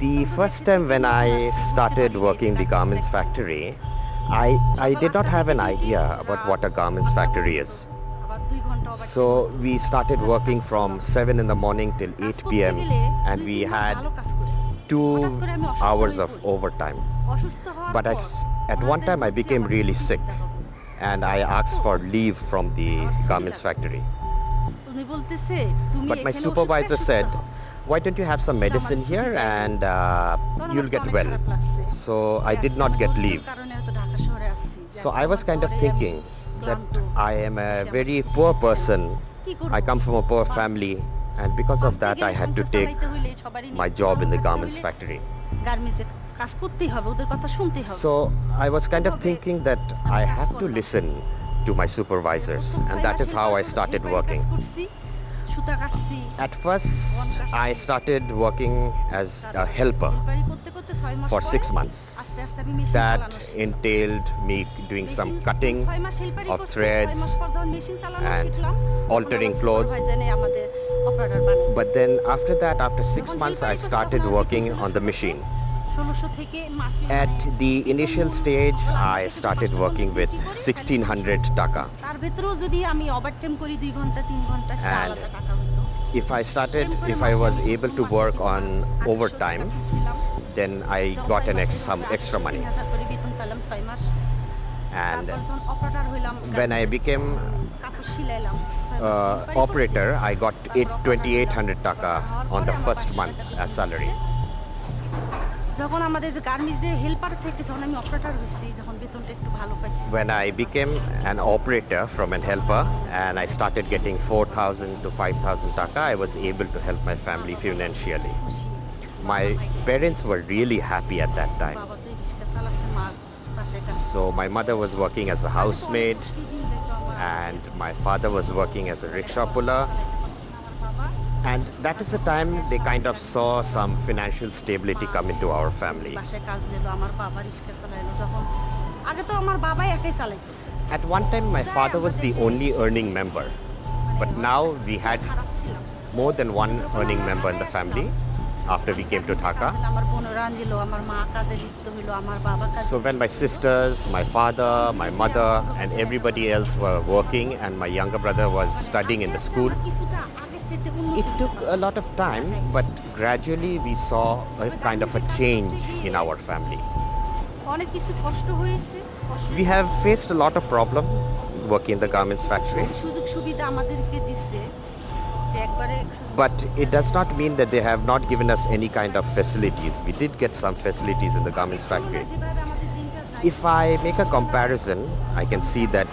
The first time when I started working the garments factory, I, I did not have an idea about what a garments factory is. আবার দুই ঘন্টা overtime So we started working from 7 in the morning till কাজ 8 করতে p.m. গেলে and দুই we তিন মাস had ভালো কাজ করছি। two হঠাৎ করে আমি অসুস্থ hours হয়ে of পড়ি। overtime. অসুস্থ হওয়ার But I পর s at one ওনাদের time I বলছি became আমাকে really ছুটি sick দিতে হবে। and I asked for leave from the garments factory. উনি বলতেছে তুমি But my এখানে ওষুধ supervisor খেয়ে said, সুস্থ হও। why don't you have some medicine here and uh, তখন আমার you'll কাছে get অনেক well. খারাপ লাগছে। So যে I আজকে did not আমার get বন্ধুর leave. কারণে হয়তো ঢাকা শহরে আসছি, যে So আজকে I was আমার kind of জ্বরে আমি thinking that ক্লান্ত। I am a সে আমার very কিছু poor করছে না। person. কি করবো? I come from a poor বা- family and because of বাঁচতে that I গেলে had to সংসার take চালাইতে হইলে সবারই my নিয়ে job in the খাওয়া garments হইলে factory. গার্মেন্টসে কাজ করতেই হবে ওদের কথা শুনতেই হবে So I was kind of কিভাবে thinking that আমি I কাজ have to করলাম? listen to my supervisors প্রথম and ছয় that is মাসের how পর I started হেলপারি working. At first, I started working as a helper for six months. That entailed me doing some cutting of threads and altering clothes. But then after that, after six months, I started working on the machine. At the initial stage, I started working with 1600 taka. And if I started, if I was able to work on overtime, then I got an ex, some extra money. And when I became uh, operator, I got 2800 taka on the first month as salary. যখন আমাদের যে গার্মেন্টসের হেল্পার থেকে যখন আমি অপারেটর হয়েছি যখন বেতনটা একটু ভালো পাইছি When I became an operator from an helper and I started getting 4000 to 5000 taka, I was able to help my family financially. My parents were really happy at that time. বাবা তো রিক্সা চালাচ্ছে মা বাসায় কাজ So my mother was working as a housemaid and my father was working as a rickshaw puller. And that is the time they kind of saw some financial stability come into our family. At one time, my father was the only earning member. But now we had more than one earning member in the family after we came to Dhaka. So when my sisters, my father, my mother and everybody else were working and my younger brother was studying in the school, it took a lot of time, but gradually we saw a kind of a change in our family. We have faced a lot of problem working in the garments factory. But it does not mean that they have not given us any kind of facilities. We did get some facilities in the garments factory. If I make a comparison, I can see that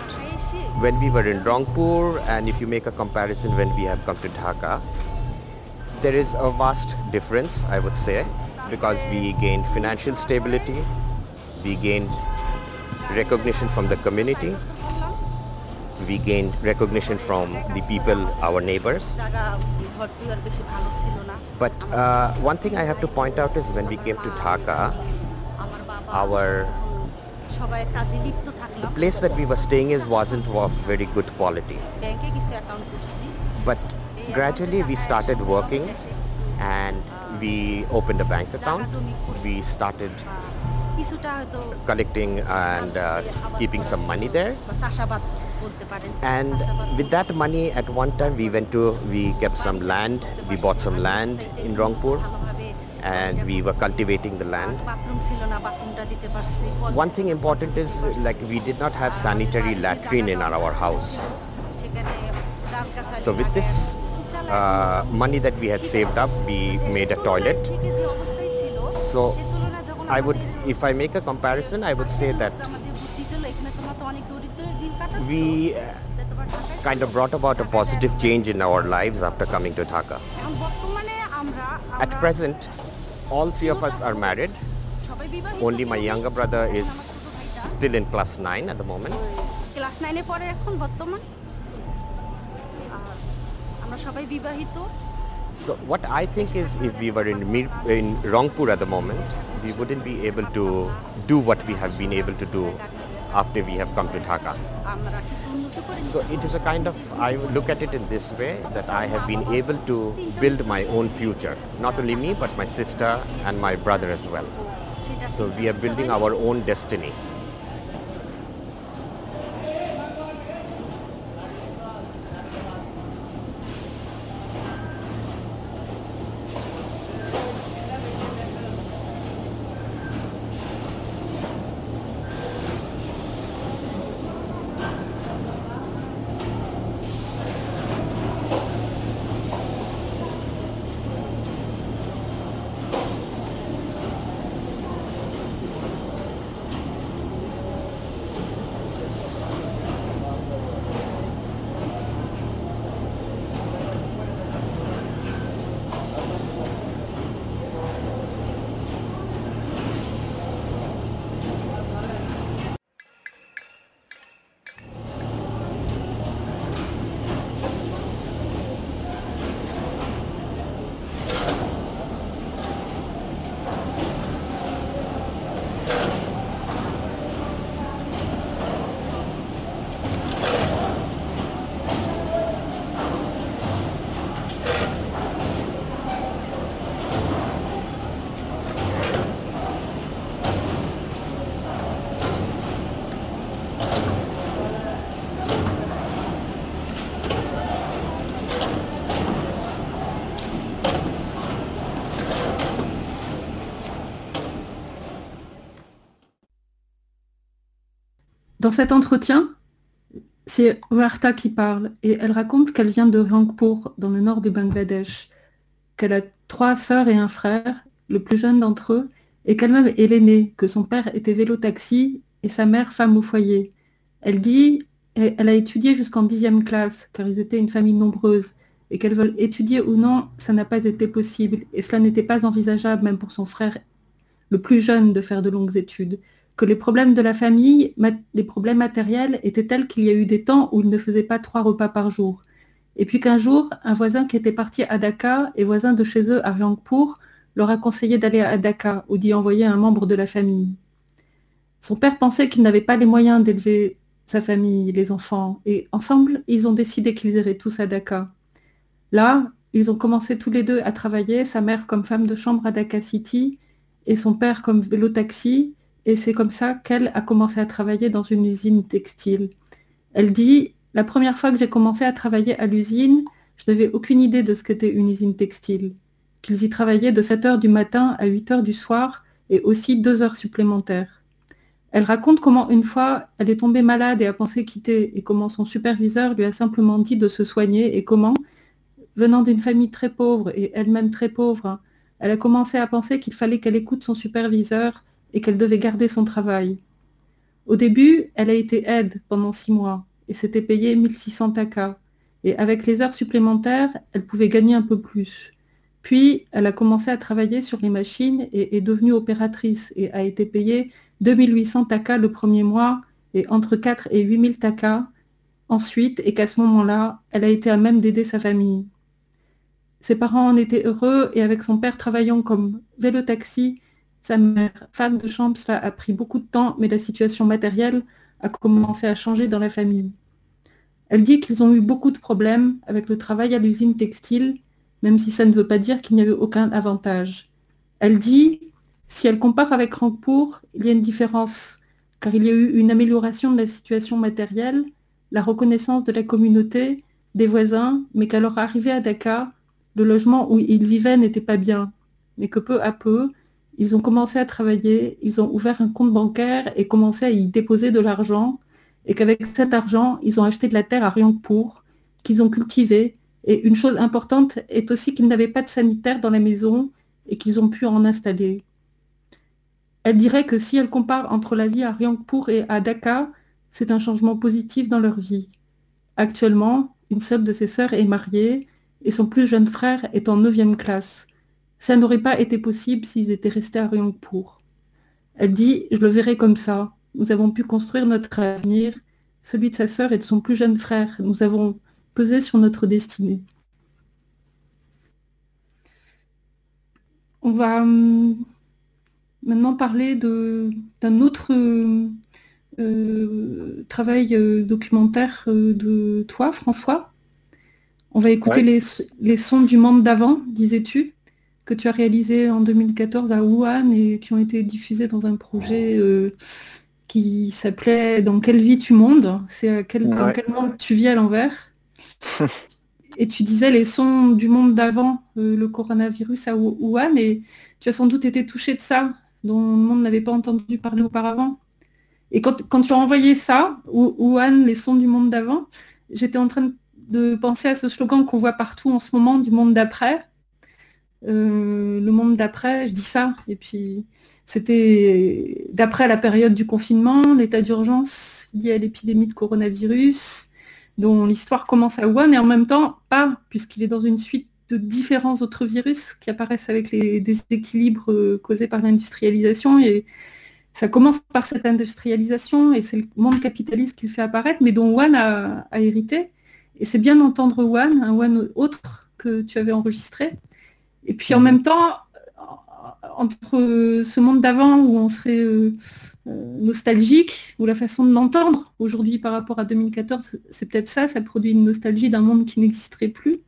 when we were in Rangpur and if you make a comparison when we have come to Dhaka, there is a vast difference, I would say, because we gained financial stability, we gained recognition from the community, we gained recognition from the people, our neighbors. But uh, one thing I have to point out is when we came to Dhaka, our the place that we were staying is wasn't of very good quality. But gradually we started working and we opened a bank account. We started collecting and uh, keeping some money there. And with that money, at one time we went to, we kept some land, we bought some land in Rangpur and we were cultivating the land. One thing important is like we did not have sanitary latrine in our house. So with this uh, money that we had saved up, we made a toilet. So I would, if I make a comparison, I would say that we uh, kind of brought about a positive change in our lives after coming to Dhaka. At present, all three of us are married. সবাই বিবাহিত Only my কেউ younger নেই। brother is আমার ছোট ভাইটা still in class 9 at the moment. Class নাইনে পড়ে এখন বর্তমান আর আমরা সবাই বিবাহিত So what I think is if we were in, Mir- in Rangpur at the moment, we wouldn't be able to do what we have been able to do after we have come to Dhaka. আমরা কিছু উন্নতি করি So it is a kind of, I look at it in this way, that I have been able to build my own future. Not only me, but my sister and my brother as well. So we are building our own destiny. Dans cet entretien, c'est Uarta qui parle et elle raconte qu'elle vient de Rangpur, dans le nord du Bangladesh, qu'elle a trois sœurs et un frère, le plus jeune d'entre eux, et qu'elle-même est l'aînée, que son père était vélo-taxi et sa mère femme au foyer. Elle dit, elle a étudié jusqu'en dixième classe, car ils étaient une famille nombreuse, et qu'elle veut étudier ou non, ça n'a pas été possible, et cela n'était pas envisageable même pour son frère le plus jeune de faire de longues études, que les problèmes de la famille, les problèmes matériels étaient tels qu'il y a eu des temps où il ne faisait pas trois repas par jour. Et puis qu'un jour, un voisin qui était parti à Dhaka et voisin de chez eux à Rangpur leur a conseillé d'aller à Dhaka ou d'y envoyer un membre de la famille. Son père pensait qu'il n'avait pas les moyens d'élever sa famille, les enfants, et ensemble, ils ont décidé qu'ils iraient tous à Dhaka. Là, ils ont commencé tous les deux à travailler, sa mère comme femme de chambre à Dhaka City et son père comme vélo-taxi, et c'est comme ça qu'elle a commencé à travailler dans une usine textile. Elle dit, la première fois que j'ai commencé à travailler à l'usine, je n'avais aucune idée de ce qu'était une usine textile, qu'ils y travaillaient de 7 heures du matin à 8 heures du soir et aussi deux heures supplémentaires. Elle raconte comment une fois, elle est tombée malade et a pensé quitter et comment son superviseur lui a simplement dit de se soigner et comment, venant d'une famille très pauvre et elle-même très pauvre, elle a commencé à penser qu'il fallait qu'elle écoute son superviseur et qu'elle devait garder son travail. Au début, elle a été aide pendant six mois et s'était payée 1600 taka. Et avec les heures supplémentaires, elle pouvait gagner un peu plus. Puis, elle a commencé à travailler sur les machines et est devenue opératrice et a été payée 2800 taka le premier mois et entre 4 et 8000 taka ensuite et qu'à ce moment-là, elle a été à même d'aider sa famille. Ses parents en étaient heureux et avec son père travaillant comme vélo-taxi, sa mère, femme de chambre, cela a pris beaucoup de temps, mais la situation matérielle a commencé à changer dans la famille. Elle dit qu'ils ont eu beaucoup de problèmes avec le travail à l'usine textile, même si ça ne veut pas dire qu'il n'y avait aucun avantage. Elle dit, si elle compare avec Rangpur, il y a une différence, car il y a eu une amélioration de la situation matérielle, la reconnaissance de la communauté, des voisins, mais qu'à leur arrivée à Dakar, le logement où ils vivaient n'était pas bien, mais que peu à peu, ils ont commencé à travailler, ils ont ouvert un compte bancaire et commencé à y déposer de l'argent, et qu'avec cet argent, ils ont acheté de la terre à Riangpur, qu'ils ont cultivé. Et une chose importante est aussi qu'ils n'avaient pas de sanitaire dans la maison et qu'ils ont pu en installer. Elle dirait que si elle compare entre la vie à Riangpur et à Dhaka, c'est un changement positif dans leur vie. Actuellement, une seule de ses sœurs est mariée et son plus jeune frère est en 9e classe. Ça n'aurait pas été possible s'ils étaient restés à Ryangpur. Elle dit, je le verrai comme ça. Nous avons pu construire notre avenir, celui de sa sœur et de son plus jeune frère. Nous avons pesé sur notre destinée. On va hum, maintenant parler d'un autre euh, travail euh, documentaire euh, de toi, François. On va écouter les, les, sons du monde d'avant, disais-tu que tu as réalisé en 2014 à Wuhan et qui ont été diffusés dans un projet euh, qui s'appelait Dans quelle vie tu mondes? C'est quel, dans quel monde tu vis à l'envers. *laughs* Et tu disais les sons du monde d'avant, euh, le coronavirus à Wuhan, et tu as sans doute été touché de ça, dont le monde n'avait pas entendu parler auparavant. Et quand, quand tu as envoyé ça, Wuhan, les sons du monde d'avant, j'étais en train de penser à ce slogan qu'on voit partout en ce moment du monde d'après, euh, le monde d'après, je dis ça, et puis c'était d'après la période du confinement, l'état d'urgence lié à l'épidémie de coronavirus, dont l'histoire commence à Wuhan, et en même temps pas, puisqu'il est dans une suite de différents autres virus qui apparaissent avec les déséquilibres euh, causés par l'industrialisation. Et ça commence par cette industrialisation, et c'est le monde capitaliste qui le fait apparaître, mais dont Wuhan a, hérité. Et c'est bien d'entendre Wuhan, un Wuhan autre que tu avais enregistré, et puis en mhm. même temps, entre ce monde d'avant où on serait euh, euh, nostalgique, ou la façon de l'entendre aujourd'hui par rapport à 2014, c'est peut-être ça, ça produit une nostalgie d'un monde qui n'existerait plus.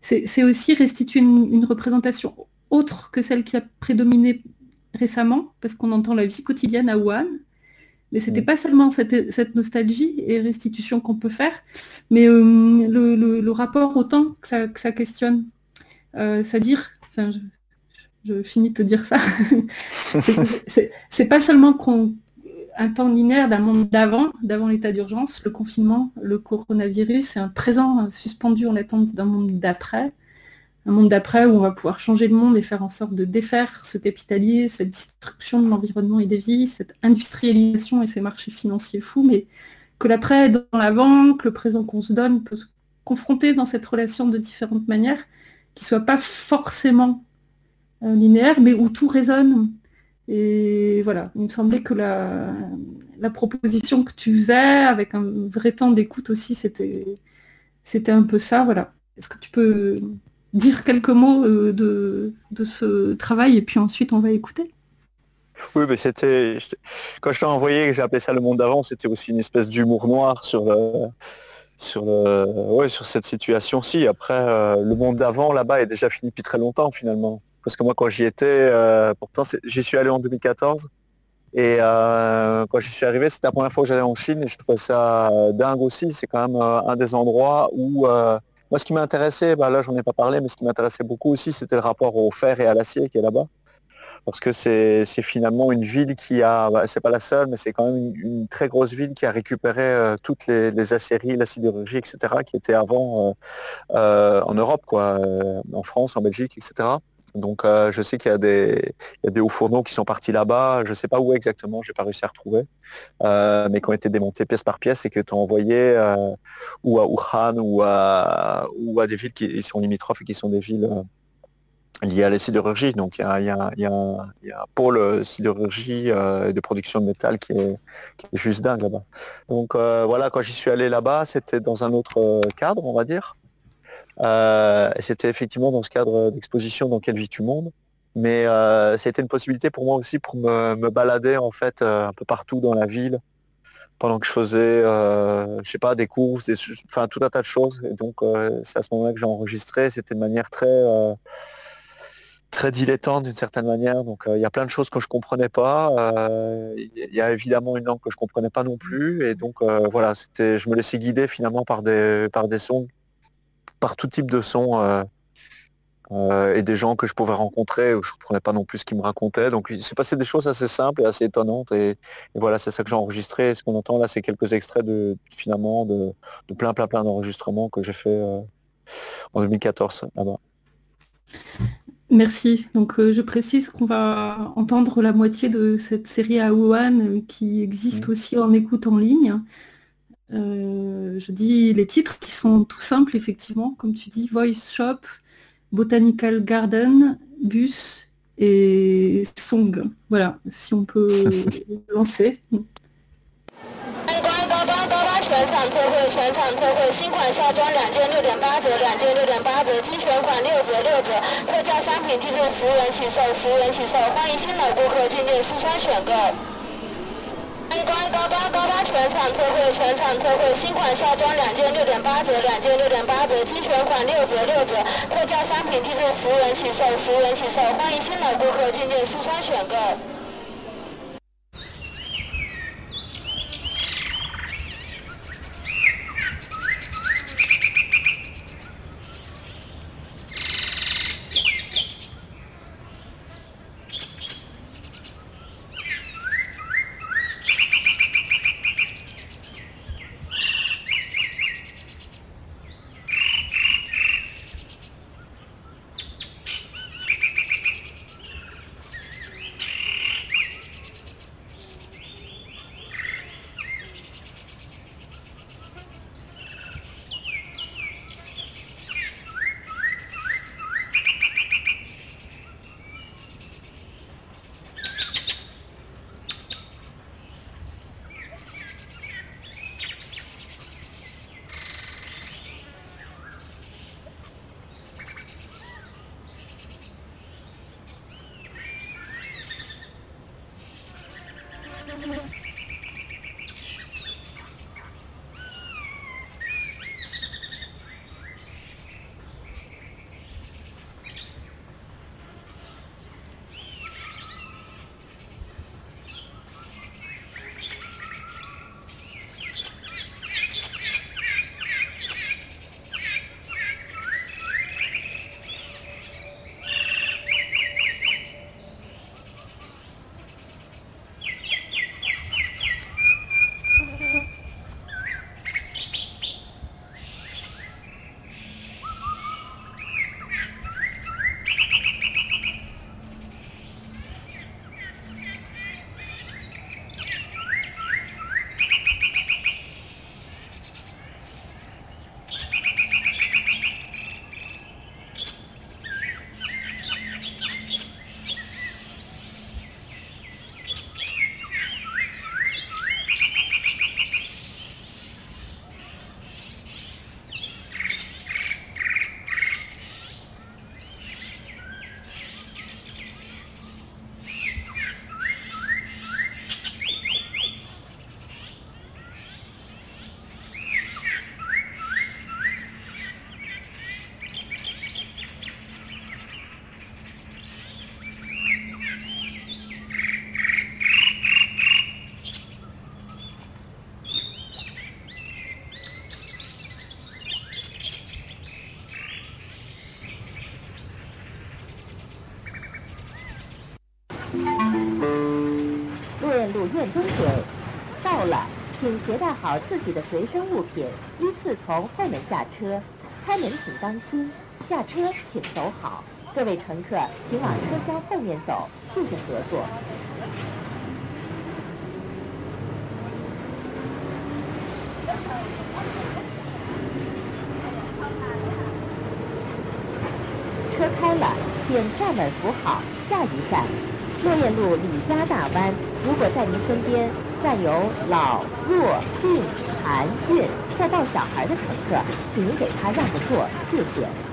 C'est aussi restituer une, représentation autre que celle qui a prédominé récemment, parce qu'on entend la vie quotidienne à Wuhan. Mais ce n'était pas seulement cette, nostalgie et restitution qu'on peut faire, mais euh, le, rapport au temps que ça questionne. Euh, c'est-à-dire, enfin, je, finis de te dire ça, *laughs* c'est pas seulement qu'on un temps linéaire d'un monde d'avant, d'avant l'état d'urgence, le confinement, le coronavirus, et un présent suspendu en attente d'un monde d'après. Un monde d'après où on va pouvoir changer le monde et faire en sorte de défaire ce capitalisme, cette destruction de l'environnement et des vies, cette industrialisation et ces marchés financiers fous, mais que l'après dans l'avant, que le présent qu'on se donne peut se confronter dans cette relation de différentes manières, qui soit pas forcément euh, linéaire, mais où tout résonne et voilà, il me semblait que la, la proposition que tu faisais, avec un vrai temps d'écoute aussi, c'était, c'était un peu ça. Voilà. Est-ce que tu peux dire quelques mots euh, de, ce travail et puis ensuite on va écouter? Oui, mais c'était quand je t'ai envoyé, j'ai appelé ça le monde d'avant, c'était aussi une espèce d'humour noir sur le, sur le, ouais, sur cette situation-ci. Après, euh, le monde d'avant là-bas est déjà fini depuis très longtemps finalement. Parce que moi, quand j'y étais, euh, pourtant, j'y suis allé en 2014. Et euh, quand j'y suis arrivé, c'était la première fois que j'allais en Chine et je trouvais ça euh, dingue aussi. C'est quand même un des endroits où, moi, ce qui m'intéressait, bah, là, j'en ai pas parlé, mais ce qui m'intéressait beaucoup aussi, c'était le rapport au fer et à l'acier qui est là-bas. Parce que c'est finalement une ville qui a, bah, c'est pas la seule, mais c'est quand même une, très grosse ville qui a récupéré toutes les, les, la sidérurgie, etc., qui étaient avant en Europe, quoi, en France, en Belgique, etc. Donc euh, je sais qu'il y a des, hauts fourneaux qui sont partis là-bas. Je ne sais pas où exactement, j'ai pas réussi à retrouver, euh, mais qui ont été démontés pièce par pièce et que tu as envoyé euh, ou à Wuhan ou à, ou à des villes qui sont limitrophes et qui sont des villes à la sidérurgie. Donc il y a, un pôle sidérurgie et de production de métal qui est, juste dingue là-bas. Donc voilà, quand j'y suis allé là-bas, c'était dans un autre cadre, on va dire. Euh, c'était effectivement dans ce cadre d'exposition dans quelle vie tu monde. Mais euh, c'était une possibilité pour moi aussi pour me, balader en fait euh, un peu partout dans la ville pendant que je faisais, je sais pas, des courses, enfin tout un tas de choses. Et donc c'est à ce moment-là que j'ai enregistré. C'était de manière très très dilettante d'une certaine manière. Donc il y a plein de choses que je comprenais pas. Il y a évidemment une langue que je comprenais pas non plus. Et donc voilà, c'était, je me laissais guider finalement par des par des sons par tout type de son euh, euh, et des gens que je pouvais rencontrer où je comprenais pas non plus ce qu'ils me racontaient. Donc il s'est passé des choses assez simples et assez étonnantes. Et, voilà, c'est ça que j'ai enregistré. Ce qu'on entend là, c'est quelques extraits de finalement de, plein plein plein d'enregistrements que j'ai fait euh, en 2014 là-bas. Merci. Donc je précise qu'on va entendre la moitié de cette série à Wuhan qui existe mmh. aussi en écoute en ligne. Euh, je dis les titres qui sont tout simples, effectivement, comme tu dis, Voice Shop, Botanical Garden, Bus et Song. Voilà, si on peut *laughs* lancer. 参观高端高端全场特惠，全场特惠，新款夏装两件六点八折，两件六点八折，精选款六折六折，特价商品低至十元起售，十元起售，欢迎新老顾客进店试穿选购。参观高端高端全场特惠，全场特惠，新款夏装两件六点八折，两件六点八折，精选款六折六折，特价商品低至十元起售，十元起售，欢迎新老顾客进店试穿选购。路院东嘴到了，请携带好自己的随身物品，依次从后门下车。开门请当心，下车请走好。各位乘客，请往车厢后面走，谢谢合作。车开了，请站稳扶好。下一站，落雁路李家大湾。如果在您身边站有老、弱、病、残、孕或抱小孩的乘客，请您给他让个座，谢谢。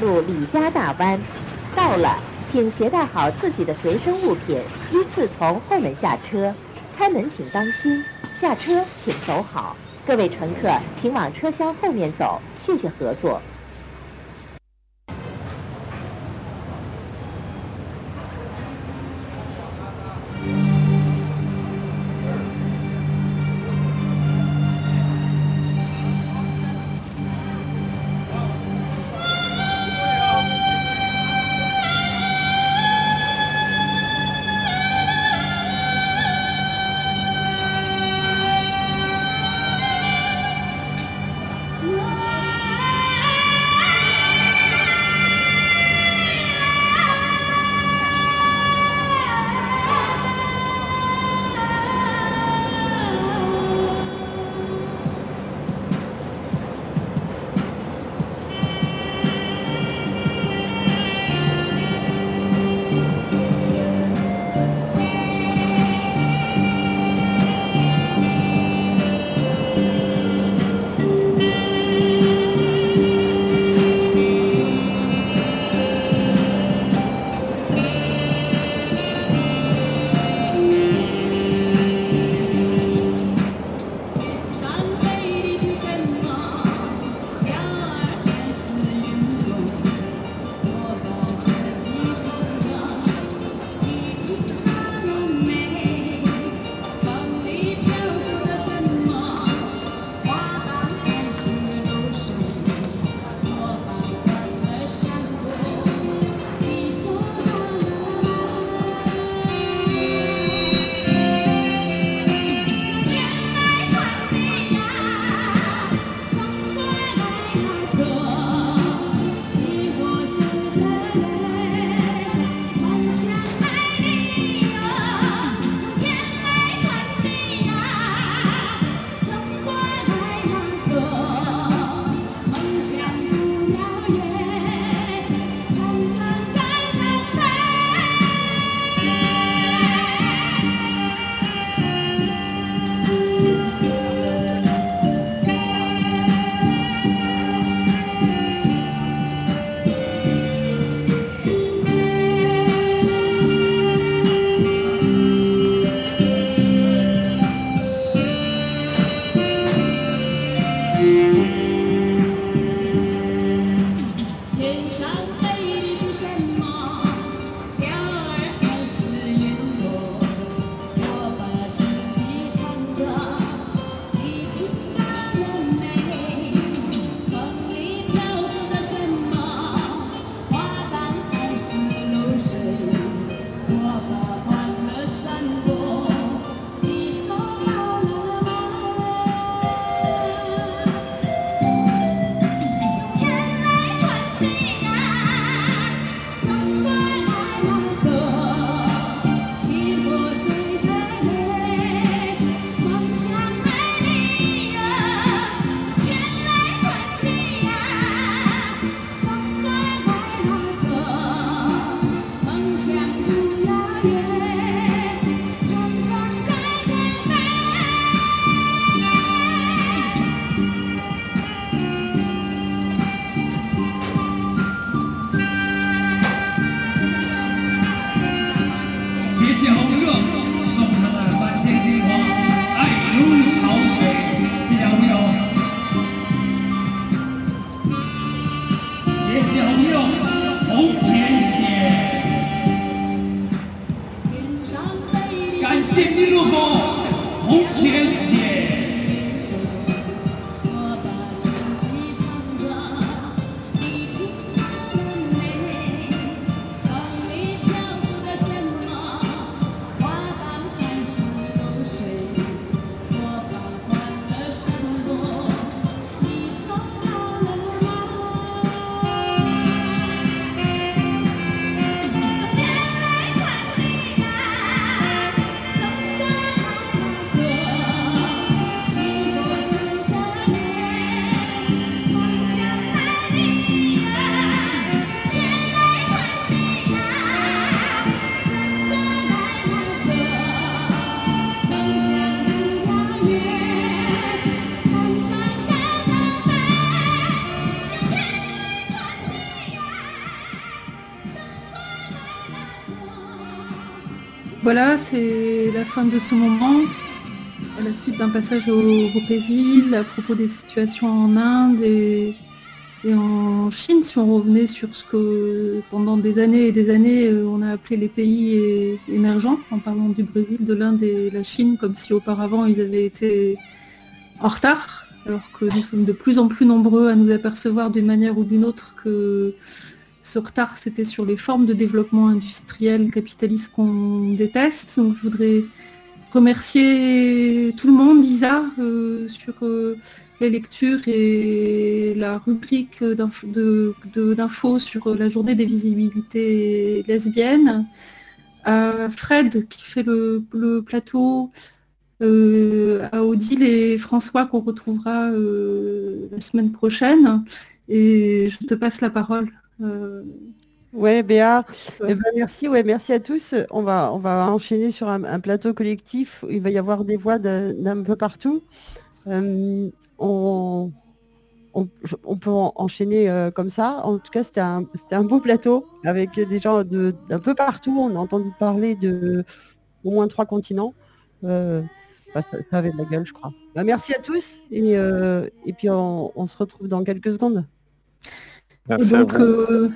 路李家大湾到了，请携带好自己的随身物品，依次从后门下车。开门请当心，下车请走好。各位乘客，请往车厢后面走，谢谢合作。Voilà, c'est la fin de ce moment. À la suite d'un passage au, Brésil, à propos des situations en Inde et, en Chine, si on revenait sur ce que pendant des années et des années euh, on a appelé les pays émergents, en parlant du Brésil, de l'Inde et la Chine, comme si auparavant ils avaient été en retard, alors que nous sommes de plus en plus nombreux à nous apercevoir d'une manière ou d'une autre que ce retard, c'était sur les formes de développement industriel capitaliste qu'on déteste. Donc je voudrais remercier tout le monde, Isa, euh, sur euh, les lectures et la rubrique d'infos sur la journée des visibilités lesbiennes. Fred qui fait le, plateau, euh, à Odile et François qu'on retrouvera la semaine prochaine. Et je te passe la parole. Euh, ouais, Béa, eh ben, merci, merci à tous. On va, on va enchaîner sur un, plateau collectif. Il va y avoir des voix d'un peu partout. Euh, on, on, peut enchaîner euh, comme ça. En tout cas, c'était un, un, beau plateau avec des gens d'un peu partout. On a entendu parler de au moins trois continents. ça, avait de la gueule, je crois. Bah, merci à tous et, puis on se retrouve dans quelques secondes donc, euh,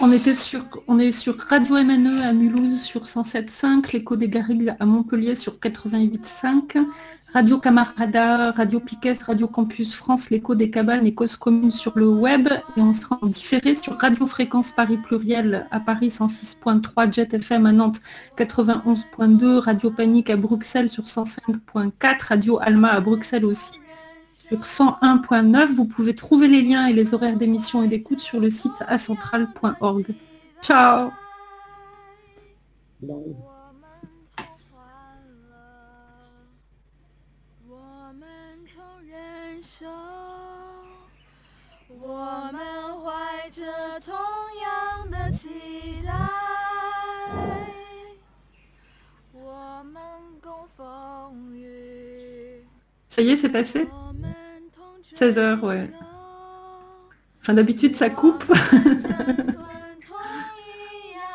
on, était sur, on est sur Radio MNE à Mulhouse sur 107.5, l'écho des Garrigues à Montpellier sur 88.5, Radio Camarada, Radio Piquet, Radio Campus France, l'écho des cabanes et causes communes sur le web. Et on sera en différé sur Radio Fréquence Paris Pluriel à Paris 106.3, Jet FM à Nantes 91.2, Radio Panique à Bruxelles sur 105.4, Radio Alma à Bruxelles aussi sur 101.9. Vous pouvez trouver les liens et les horaires d'émission et d'écoute sur le site acentral.org. Ciao Ça y est, c'est passé? 16 heures, ouais. Enfin, d'habitude, ça coupe. *laughs*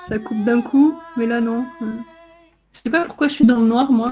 ça coupe d'un coup, mais là, non. Je sais pas pourquoi je suis dans le noir, moi.